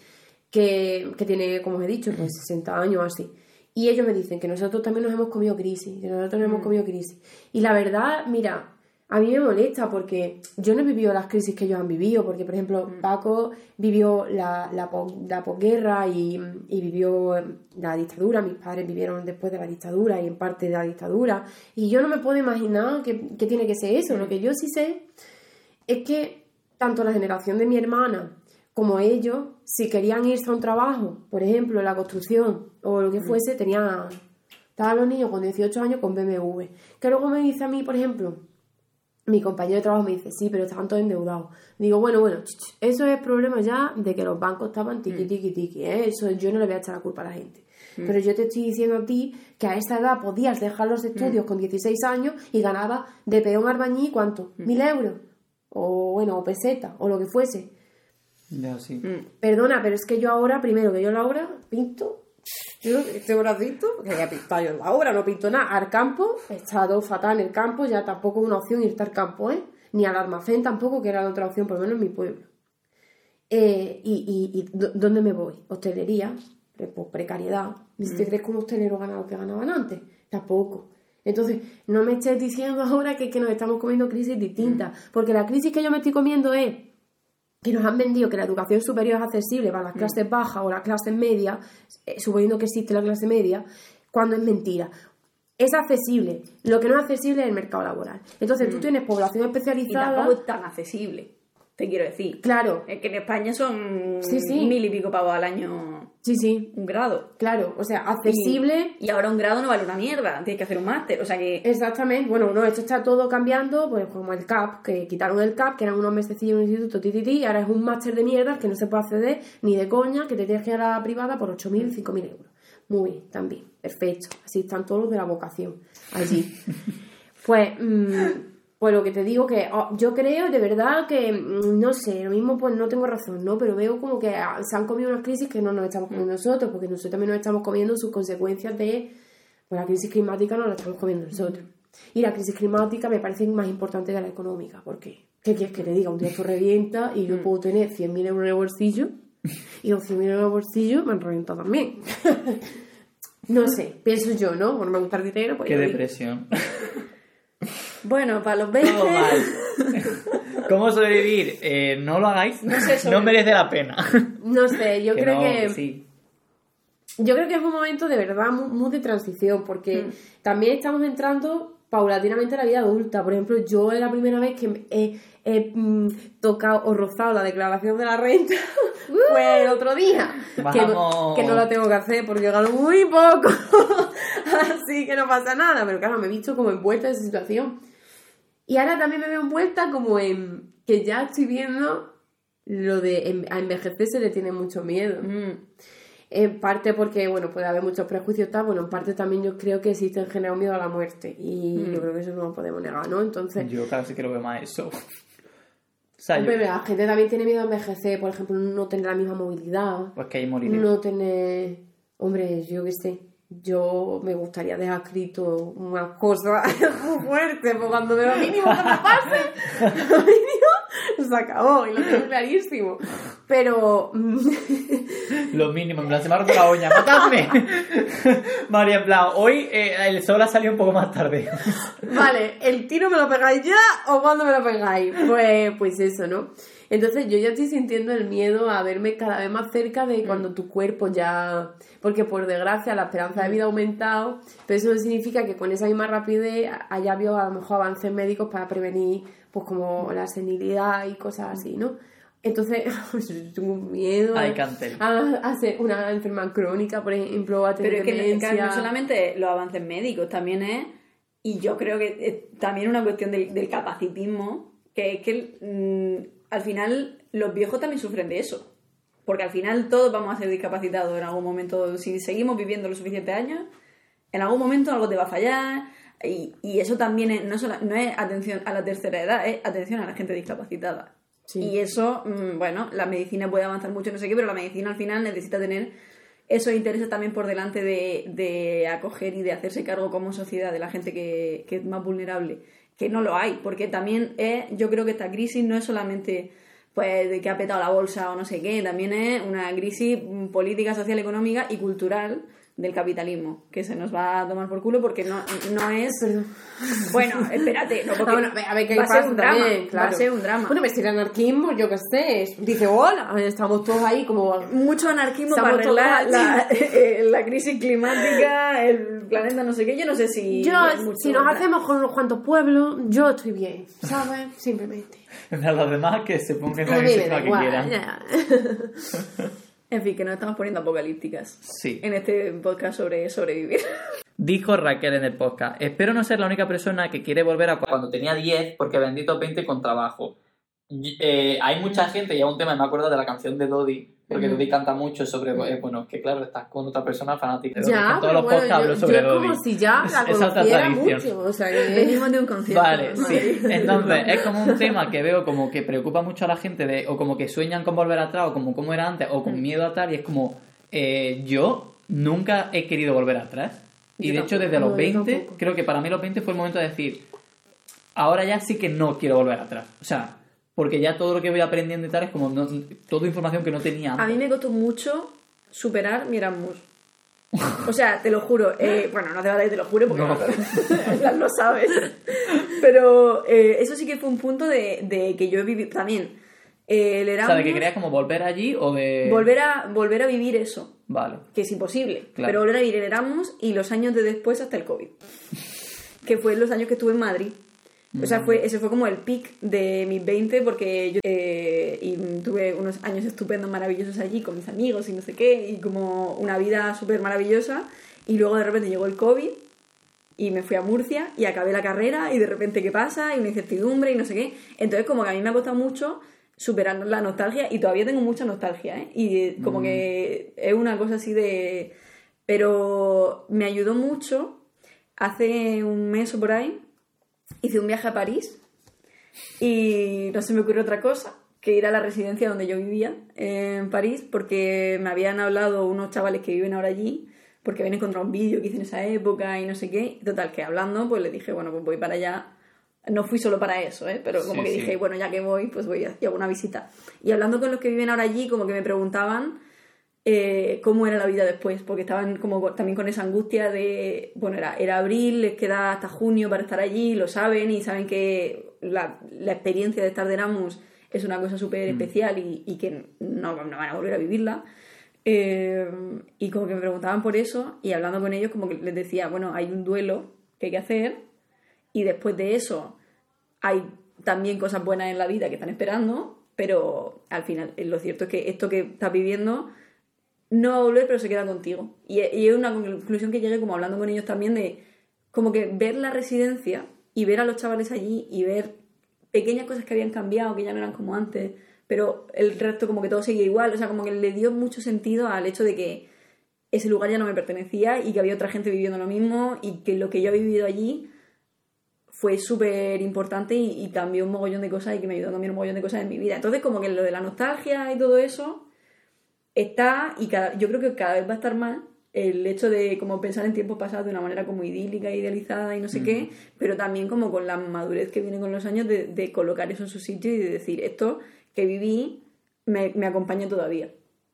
que, que tiene, como os he dicho, pues 60 años o así. Y ellos me dicen que nosotros también nos hemos comido crisis, que nosotros nos hemos comido crisis. Y la verdad, mira, a mí me molesta porque yo no he vivido las crisis que ellos han vivido, porque por ejemplo Paco vivió la, la, la posguerra y, y vivió la dictadura, mis padres vivieron después de la dictadura y en parte de la dictadura, y yo no me puedo imaginar que, que tiene que ser eso, lo que yo sí sé es que tanto la generación de mi hermana como ellos, si querían irse a un trabajo, por ejemplo, en la construcción o lo que fuese, tenían... Estaban los niños con 18 años con BMW. Que luego me dice a mí, por ejemplo, mi compañero de trabajo me dice, sí, pero estaban todos endeudados. Digo, bueno, bueno, ch, ch, eso es problema ya de que los bancos estaban tiqui, tiqui, tiqui, ¿eh? Eso yo no le voy a echar la culpa a la gente. Pero yo te estoy diciendo a ti que a esta edad podías dejar los estudios con 16 años y ganabas de peón albañil, ¿cuánto? ¿Mil euros? O bueno, o peseta, o lo que fuese.
Ya, sí.
Perdona, pero es que yo ahora, primero que yo la obra, pinto. Yo este bracito, que he pintado yo en la obra, no pinto nada. Al campo, he estado fatal en el campo, ya tampoco es una opción irte al campo, ¿eh? Ni al almacén tampoco, que era la otra opción, por lo menos en mi pueblo. Eh, y, y, y ¿dó- ¿dónde me voy? Hostelería, pre- pues, precariedad. ¿Ni si te crees que un hostelero gana lo que ganaban antes? Tampoco. Entonces, no me estés diciendo ahora que, que nos estamos comiendo crisis distintas, porque la crisis que yo me estoy comiendo es que nos han vendido que la educación superior es accesible para las clases bajas o las clases medias, eh, suponiendo que existe la clase media, cuando es mentira. Es accesible. Lo que no es accesible es el mercado laboral. Entonces tú tienes población
Y
especializada.
tampoco es tan accesible, te quiero decir.
Claro,
Es que en España son
Sí, sí.
mil y pico pavos al año
sí, sí,
un grado.
claro. O sea, accesible.
Y ahora un grado no vale una mierda, tienes que hacer un máster. O sea que
Exactamente, bueno, no, esto está todo cambiando, pues como el CAP, que quitaron el CAP, que eran unos mesecillos en un instituto, ti, ti, ti, y ahora es un máster de mierda que no se puede acceder ni de coña, que te tienes que ir a la privada por 8.000, 5.000 euros. Muy bien, también, perfecto. Así están todos los de la vocación allí. Pues, mm, pues lo que te digo que oh, yo creo de verdad que, mm, no sé, lo mismo pues no tengo razón, ¿no? Pero veo como que ah, se han comido unas crisis que no nos estamos comiendo nosotros, porque nosotros también nos estamos comiendo sus consecuencias de, pues la crisis climática no la estamos comiendo nosotros. Y la crisis climática me parece más importante que la económica, porque, ¿qué quieres que te diga? Un día esto revienta y yo puedo tener 100.000 euros en el bolsillo y los 100.000 euros en el bolsillo me han reventado también. no sé, pienso yo, ¿no? Bueno, me gusta el dinero, pues
Qué depresión.
Bueno, para los 20.
Todo mal. ¿Cómo sobrevivir? Eh, no lo hagáis. No,
sé sobrevivir.
merece la pena.
No sé, yo
Que
creo
no,
que...
sí.
Yo creo que es un momento de verdad muy, muy de transición, porque
Mm.
también estamos entrando paulatinamente a la vida adulta. Por ejemplo, yo es la primera vez que he, he, mm, tocado o rozado la declaración de la renta fue el otro día. Que no, que no la tengo que hacer porque gano muy poco. así que no pasa nada. Pero claro, me he visto como envuelta en esa situación. Y ahora también me veo envuelta como en que ya estoy viendo lo de en- a envejecer se le tiene mucho miedo.
Mm.
En parte porque, bueno, puede haber muchos prejuicios, tal. Bueno, en parte también yo creo que existe en general miedo a la muerte. Y
Mm.
yo creo que eso no lo podemos negar, ¿no? Entonces,
Yo sí que lo veo más eso. O sea, yo-
hombre, la gente también tiene miedo a envejecer. Por ejemplo, no tener la misma movilidad.
pues que ahí moriré.
No tener. Hombre, yo qué sé. Yo me gustaría dejar escrito unas cosas muy fuertes, porque cuando veo lo mínimo que me pase, lo mínimo se acabó y lo tengo clarísimo. Pero. mm,
Lo mínimo, en plan, se me ha roto la uña, ¡matadme! María, en plan, hoy eh, el sol ha salido un poco más tarde.
Vale, ¿el tiro me lo pegáis ya o cuándo me lo pegáis? Pues, pues eso, ¿no? Entonces yo ya estoy sintiendo el miedo a verme cada vez más cerca de cuando tu cuerpo ya... Porque por desgracia la esperanza de vida ha aumentado, pero eso no significa que con esa misma rapidez haya habido a lo mejor avances médicos para prevenir pues como la senilidad y cosas así, ¿no? Entonces, tengo un miedo
Ay,
a, a- ser una enferma crónica, por ejemplo, a tener
Pero es que no- no solamente los avances médicos, también es, y yo creo que es también una cuestión del, del capacitismo, que es que mm, al final los viejos también sufren de eso. Porque al final todos vamos a ser discapacitados en algún momento. Si seguimos viviendo los suficientes años, en algún momento algo te va a fallar. Y, y eso también es, no, solo- no es atención a la tercera edad, es atención a la gente discapacitada.
Sí.
Y eso, mm, bueno, la medicina puede avanzar mucho, no sé qué, pero la medicina al final necesita tener esos intereses también por delante de, de acoger y de hacerse cargo como sociedad de la gente que, que es más vulnerable. Que no lo hay, porque también es, yo creo que esta crisis no es solamente pues de que ha petado la bolsa o no sé qué, también es una crisis política, social, económica y cultural del capitalismo, que se nos va a tomar por culo porque no, no es...
Perdón.
Bueno, espérate, no, porque
Ah, bueno, a ver, a qué
va a ser un drama,
también, claro.
va a ser un drama.
Bueno, pues el anarquismo, yo qué sé, dice hola, estamos todos ahí como...
mucho anarquismo
Estamos
para arreglar la, eh, la crisis climática, el planeta no sé qué, yo no sé si...
Yo, si nos hacemos con unos cuantos pueblos, yo estoy bien, ¿sabes? Simplemente.
En plan, los demás que se pongan
A
la que quieran.
ya.
En fin, que nos estamos poniendo apocalípticas
Sí.
en este podcast sobre sobrevivir.
Dijo Raquel en el podcast, espero no ser la única persona que quiere volver a cuando tenía 10 porque bendito 20 con trabajo. Eh, hay mucha gente, y es un tema, me acuerdo de la canción de Dodi, porque. Dodi canta mucho sobre, eh, bueno, es que claro, estás con otra persona fanática
Ya,
todos los
bueno,
podcasts hablo sobre
yo como si ya la conociera mucho, o sea que...
Venimos de un concierto.
Vale, sí. Entonces, es como un tema que veo como que preocupa mucho a la gente, de, o como que sueñan con volver atrás, o como cómo era antes, o
Mm.
con miedo a tal, y es como, eh, yo nunca he querido volver atrás. Y
Yo
de hecho, desde los
No, yo
20,
tampoco.
creo que para mí los 20 fue el momento de decir, ahora ya sí que no quiero volver atrás. O sea, porque ya todo lo que voy aprendiendo y tal es como no- toda información que no tenía
A
antes.
mí me costó mucho superar mi Erasmus. O sea, te lo juro. eh, bueno, no te vale, te lo juro porque
No.
no, lo sabes. Pero eh, eso sí que fue un punto de, de que yo he vivido también. eh, el
O
Erasmus,
sea, de que querías como volver allí o de...
volver, a, volver a vivir eso.
Vale.
que es imposible,
Claro.
pero volver a vivir el Erasmus y los años de después hasta el COVID, que fue los años que estuve en Madrid. O sea, fue, ese fue como el pic de mis 20 porque yo eh, y tuve unos años estupendos, maravillosos allí con mis amigos y no sé qué, y como una vida súper maravillosa. Y luego de repente llegó el COVID y me fui a Murcia y acabé la carrera y de repente qué pasa y una incertidumbre y no sé qué. Entonces como que a mí me ha costado mucho superar la nostalgia y todavía tengo mucha nostalgia, ¿eh? Y eh, como que es una cosa así de... Pero me ayudó mucho. Hace un mes o por ahí hice un viaje a París y no se me ocurrió otra cosa que ir a la residencia donde yo vivía en París porque me habían hablado unos chavales que viven ahora allí porque habían encontrado un vídeo que hice en esa época y no sé qué. Total, que hablando, pues le dije, bueno, pues voy para allá. No fui solo para eso, ¿eh? pero como
Sí,
que
sí.
dije, bueno, ya que voy, pues voy a, y hago una visita. Y hablando con los que viven ahora allí, como que me preguntaban eh, cómo era la vida después, porque estaban como también con esa angustia de, bueno, era, era abril, les queda hasta junio para estar allí, lo saben y saben que la, la experiencia de estar de Erasmus es una cosa súper especial y, y que no, no van a volver a vivirla. Eh, y como que me preguntaban por eso y hablando con ellos como que les decía, bueno, hay un duelo que hay que hacer y después de eso hay también cosas buenas en la vida que están esperando, pero al final eh, lo cierto es que esto que estás viviendo no va a volver, pero se queda contigo. Y, es una conclusión que llegué como hablando con ellos también de como que ver la residencia y ver a los chavales allí y ver pequeñas cosas que habían cambiado, que ya no eran como antes, pero el resto como que todo seguía igual, o sea, como que le dio mucho sentido al hecho de que ese lugar ya no me pertenecía y que había otra gente viviendo lo mismo y que lo que yo he vivido allí fue súper importante y, y, cambió un mogollón de cosas y que me ayudó a cambiar un mogollón de cosas en mi vida. Entonces, como que lo de la nostalgia y todo eso está y cada, yo creo que cada vez va a estar más el hecho de como pensar en tiempos pasados de una manera como idílica, idealizada y no sé qué, pero también como con la madurez que viene con los años de, de, colocar eso en su sitio y de decir, esto que viví me, me acompaña todavía,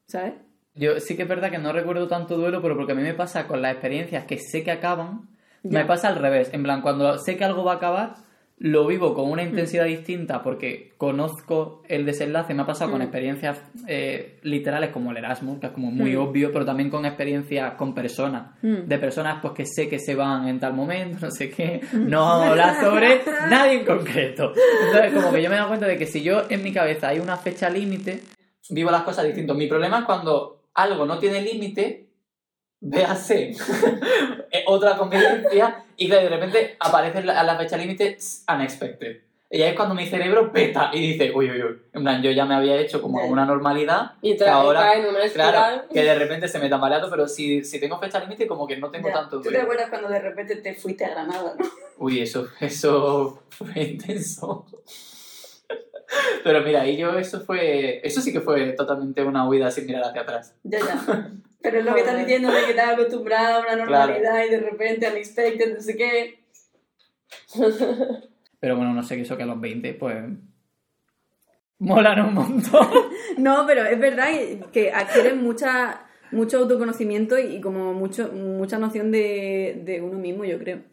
¿sabes?
Yo sí que es verdad que no recuerdo tanto duelo, pero porque a mí me pasa con las experiencias que sé que acaban, ya. me pasa al revés. En plan, cuando sé que algo va a acabar, lo vivo con una intensidad mm. distinta porque conozco el desenlace. Me ha pasado mm. con experiencias eh, literales como el Erasmus, que es como muy mm. obvio, pero también con experiencias con personas. De personas pues que sé que se van en tal momento, no sé qué. No vamos a hablar sobre nadie en concreto. Entonces, como que yo me he dado cuenta de que si yo en mi cabeza hay una fecha límite, vivo las cosas distintas. Mi problema es cuando algo no tiene límite, véase otra convivencia y que de repente aparece a la fecha límite unexpected. Y ahí es cuando mi cerebro peta y dice, uy, uy, uy. En plan, yo ya me había hecho como una normalidad.
Y que ahora, en una
claro, que de repente se me tambaleado, pero si, si tengo fecha límite, como que no tengo
ya.
tanto.
¿Tú te acuerdas cuando de repente te fuiste a Granada, no?
Uy, eso, eso fue intenso. Pero mira, y yo eso fue. Eso sí que fue totalmente una huida sin mirar hacia atrás.
Ya, ya. Pero es lo que estás diciendo de que estás acostumbrado a una normalidad claro. y de repente unexpected, no sé qué.
Pero bueno, no sé qué eso que a los 20, pues. Molan un montón.
no, pero es verdad que adquieren mucha, mucho autoconocimiento y como mucho, mucha noción de, de uno mismo, yo creo.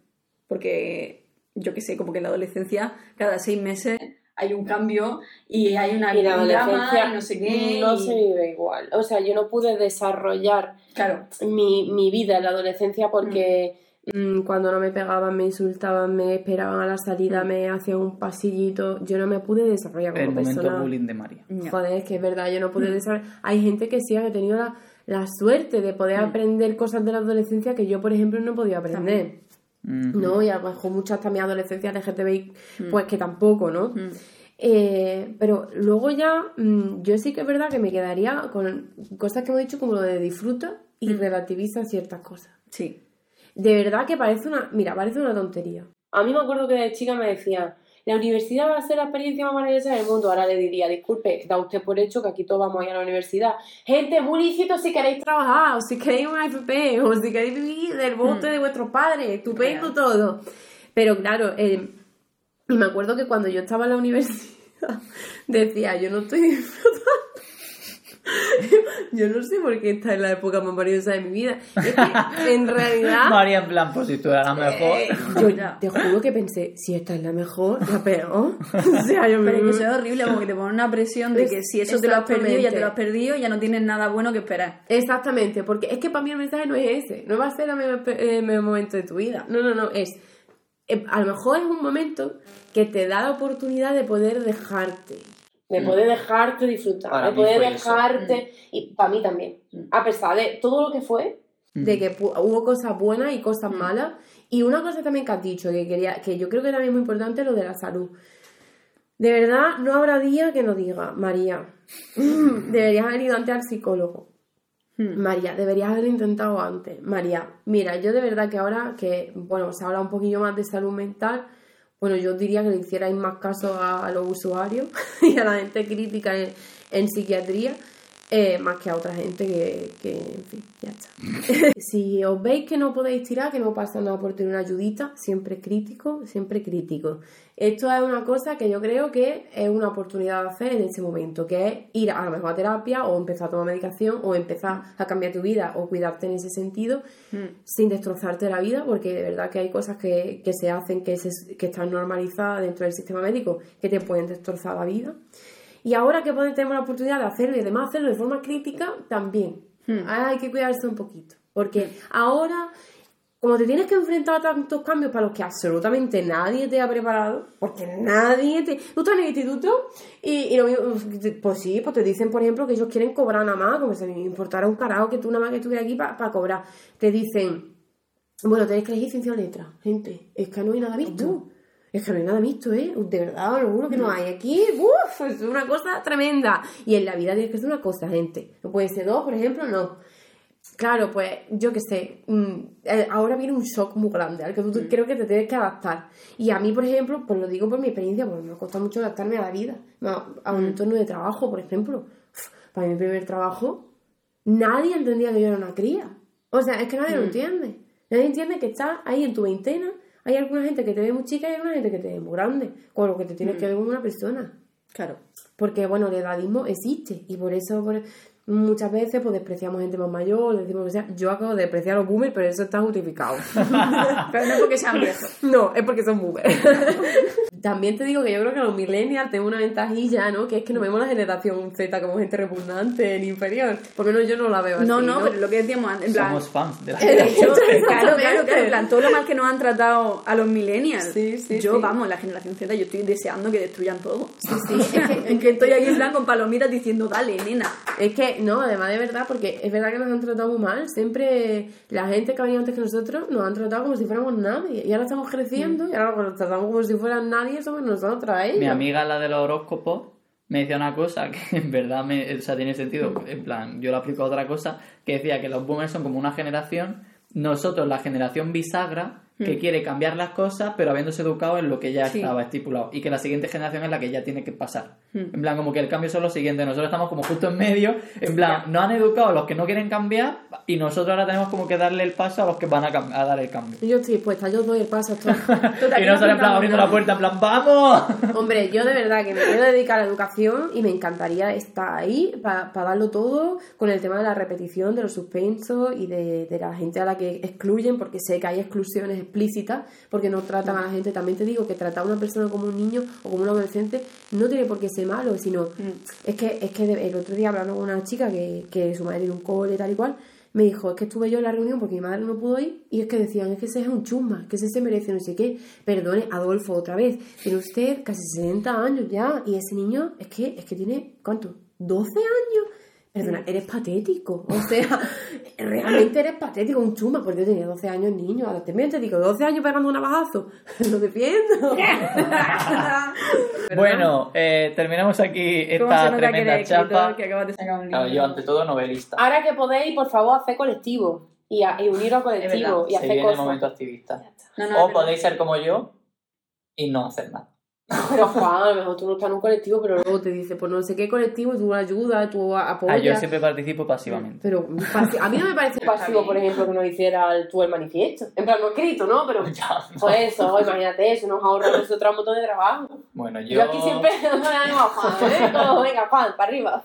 Porque yo qué sé, como que en la adolescencia, cada seis meses hay un cambio y hay una
y la adolescencia y no sé qué. No y... se vive igual. O sea, yo no pude desarrollar
claro.
mi, mi vida en la adolescencia porque mm. cuando no me pegaban, me insultaban, me esperaban a la salida, mm. me hacían un pasillito. Yo no me pude desarrollar como
El
persona.
momento bullying de María.
Joder, es que es verdad, yo no pude mm. desarrollar. Hay gente que sí ha tenido la, la suerte de poder aprender cosas de la adolescencia que yo, por ejemplo, no podía aprender. También. ¿No? Y a lo mejor muchas también adolescencias LGTBI, pues que tampoco, ¿no? Eh, pero luego ya, mmm, yo sí que es verdad que me quedaría con cosas que hemos dicho como lo de disfruta y mm. relativiza ciertas cosas.
Sí.
De verdad que parece una, mira, parece una tontería. A mí me acuerdo que de chica me decían, la universidad va a ser la experiencia más maravillosa del mundo. Ahora le diría, disculpe, da usted por hecho que aquí todos vamos a ir a la universidad. Gente, lícito si queréis trabajar, o si queréis una FP, o si queréis vivir del bote mm. de vuestros padres, estupendo todo. Pero claro, eh, y me acuerdo que cuando yo estaba en la universidad, decía, yo no estoy disfrutando. Yo no sé por qué esta es la época más maravillosa de mi vida. Es que, en realidad.
María, en plan, pues si tú eras la mejor.
Eh, yo te juro que pensé, si esta es la mejor, la peor. o sea, yo
Pero me... es que eso es horrible, porque te pone una presión de que si eso te lo has perdido, ya te lo has perdido, ya no tienes nada bueno que esperar.
Exactamente, porque es que para mí el mensaje no es ese. No va a ser el mejor, el mejor momento de tu vida. No, no, no. Es a lo mejor es un momento que te da la oportunidad de poder dejarte. De poder mm. dejarte disfrutar, para de poder dejarte. Eso. Y para mí también. Mm. A pesar de todo lo que fue, mm. de que hubo cosas buenas y cosas malas. Y una cosa también que has dicho, que, quería, que yo creo que también es muy importante, lo de la salud. De verdad, no habrá día que no diga, María, deberías haber ido antes al psicólogo. Hmm. María, deberías haber intentado antes. María, mira, yo de verdad que ahora que, bueno, se habla un poquillo más de salud mental, bueno, yo diría que le hicierais más caso a, los usuarios y a la gente crítica en psiquiatría, eh, más que a otra gente que, que en fin, ya está. si os veis que no podéis tirar, que no pasa nada por tener una ayudita, siempre crítico, siempre crítico. Esto es una cosa que yo creo que es una oportunidad de hacer en ese momento, que es ir a lo mejor a terapia o empezar a tomar medicación o empezar a cambiar tu vida o cuidarte en ese sentido mm. sin destrozarte la vida, porque de verdad que hay cosas que, que se hacen, que, se, que están normalizadas dentro del sistema médico, que te pueden destrozar la vida. Y ahora que tenemos la oportunidad de hacerlo y además hacerlo de forma crítica, también. Hmm. Ahora hay que cuidarse un poquito. Porque ahora como te tienes que enfrentar a tantos cambios para los que absolutamente nadie te ha preparado, porque nadie te... Tú estás en el instituto y, y lo mismo- pues sí, pues te dicen, por ejemplo, que ellos quieren cobrar nada más, como si les importara un carajo que tú nada más que estuvieras aquí para cobrar. Te dicen, bueno, tenéis que elegir ciencia letra, gente, es que no hay nada visto. Es que no hay nada visto, ¿eh? De verdad, lo juro que no hay. Aquí, ¡uf! Es una cosa tremenda. Y en la vida tienes que hacer una cosa, gente. No puede ser dos, por ejemplo, no. Claro, pues yo qué sé, mm, eh, ahora viene un shock muy grande al que tú creo que te tienes que adaptar. Y a mí, por ejemplo, pues lo digo por mi experiencia, pues me ha costado mucho adaptarme a la vida, a un entorno de trabajo, por ejemplo. Para mi primer trabajo, nadie entendía que yo era una cría. O sea, es que nadie lo entiende. Nadie entiende que estás ahí en tu veintena, hay alguna gente que te ve muy chica y hay alguna gente que te ve muy grande, con lo que te tienes que ver como una persona.
Claro.
Porque, bueno, el edadismo existe y por eso por- muchas veces pues despreciamos gente más mayor, decimos que sea. Yo acabo de despreciar a los boomers, pero eso está justificado.
Pero no es porque sean viejos.
no, es porque son boomers. También te digo que yo creo que los millennials tenemos una ventajilla, ¿no? Que es que no vemos la generación Z como gente repugnante ni inferior. Por lo menos yo no la veo así.
No, no, pero lo que decíamos antes, en plan...
Somos fans de la
De hecho, claro, claro, claro, en plan, todo lo mal que nos han tratado a los millennials.
Sí, sí,
yo,
sí.
vamos, la generación Z, yo estoy deseando que destruyan todo. Sí, sí. es, que, es que estoy aquí en plan con palomitas diciendo, dale, nena.
Es que, no, además de verdad, porque es verdad que nos han tratado muy mal. Siempre la gente que ha venido antes que nosotros nos han tratado como si fuéramos nadie. Y ahora estamos creciendo y ahora nos tratamos como si fueran nadie somos nosotras, ellos.
Mi amiga, la de los horóscopos, me decía una cosa que en verdad me, o sea, tiene sentido. En plan, yo le aplico otra cosa, que decía que los boomers son como una generación, nosotros la generación bisagra, que quiere cambiar las cosas, pero habiéndose educado en lo que ya
Sí.
estaba estipulado. Y que la siguiente generación es la que ya tiene que pasar. En plan, como que el cambio son los siguientes. Nosotros estamos como justo en medio. En plan, no han educado a los que no quieren cambiar y nosotros ahora tenemos como que darle el paso a los que van a, dar el cambio.
Yo estoy dispuesta, yo doy el paso a esto.
Y no sale en plan abriendo la puerta, en plan, ¡vamos!
Hombre, yo de verdad que me quiero dedicar a la educación y me encantaría estar ahí para darlo todo con el tema de la repetición, de los suspensos y de, de la gente a la que excluyen, porque sé que hay exclusiones explícitas, porque no tratan a la gente. También te digo que tratar a una persona como un niño o como un adolescente no tiene por qué ser malo, sino es que, es que el otro día hablando con una chica que, que su madre tiene un cole tal y cual. Me dijo, es que estuve yo en la reunión porque mi madre no pudo ir y es que decían, es que ese es un chusma, que ese se merece no sé qué. Perdone, Adolfo, otra vez, tiene usted casi 60 años ya y ese niño es que, es que tiene, ¿cuánto? ¿12 años? Perdona, eres patético. O sea, realmente eres patético, un chuma, porque yo tenía 12 años niño. Ahora también te digo, 12 años pegando un navajazo. Lo defiendo.
Bueno, eh, terminamos aquí
¿Cómo se
esta tremenda chapa.
que acabas de sacar un libro?
Claro, yo ante todo novelista.
Ahora que podéis, por favor, hacer colectivo y, a- y uniros a
Es verdad.
colectivo y
Se
hacer
viene el
cosas.
momento activista.
No, no,
O podéis ser como yo y no hacer nada.
Pero Juan, a lo mejor tú no estás en un colectivo, pero luego te dice, pues no sé qué colectivo, y tú ayudas, tú apoyas.
Ah, yo siempre participo pasivamente.
Pero pasi- a mí no me parece pasivo, por ejemplo, que nos hiciera el, tú el manifiesto. En plan, no escrito, ¿no? Pero
Ya, no.
pues eso, imagínate, eso nos ahorra a nosotros un montón de trabajo.
Bueno, yo...
Yo, aquí siempre dándole ánimo a Juan, ¿eh? Todo, venga, Juan, para arriba.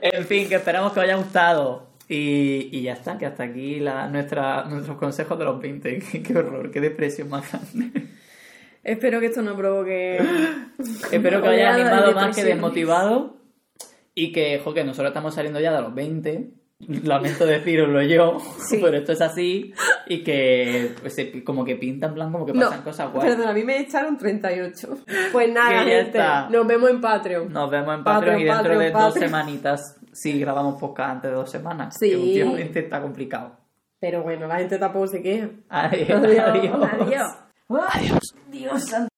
En fin, que esperamos que os haya gustado. Y, y ya está, que hasta aquí la, nuestra, nuestros consejos de los 20. Qué, qué horror, qué depresión más grande.
Espero que esto no provoque...
Espero que os haya animado más que desmotivado. Y que, jo, que nosotros estamos saliendo ya de los 20. Lamento deciroslo yo,
Sí.
pero esto es así. Y que pues, como que pintan, en plan, como que pasan cosas guay.
Perdón, a mí me echaron 38. Pues nada, gente,
está.
nos vemos en Patreon.
Nos vemos en
Patreon,
Patreon, y dentro
Patreon,
de dos semanitas, si grabamos podcast antes de dos semanas.
Sí.
Que últimamente está complicado.
Pero bueno, la gente tampoco se queja.
Adiós.
Adiós.
Adiós.
Adiós.
Adiós.
Dios santo.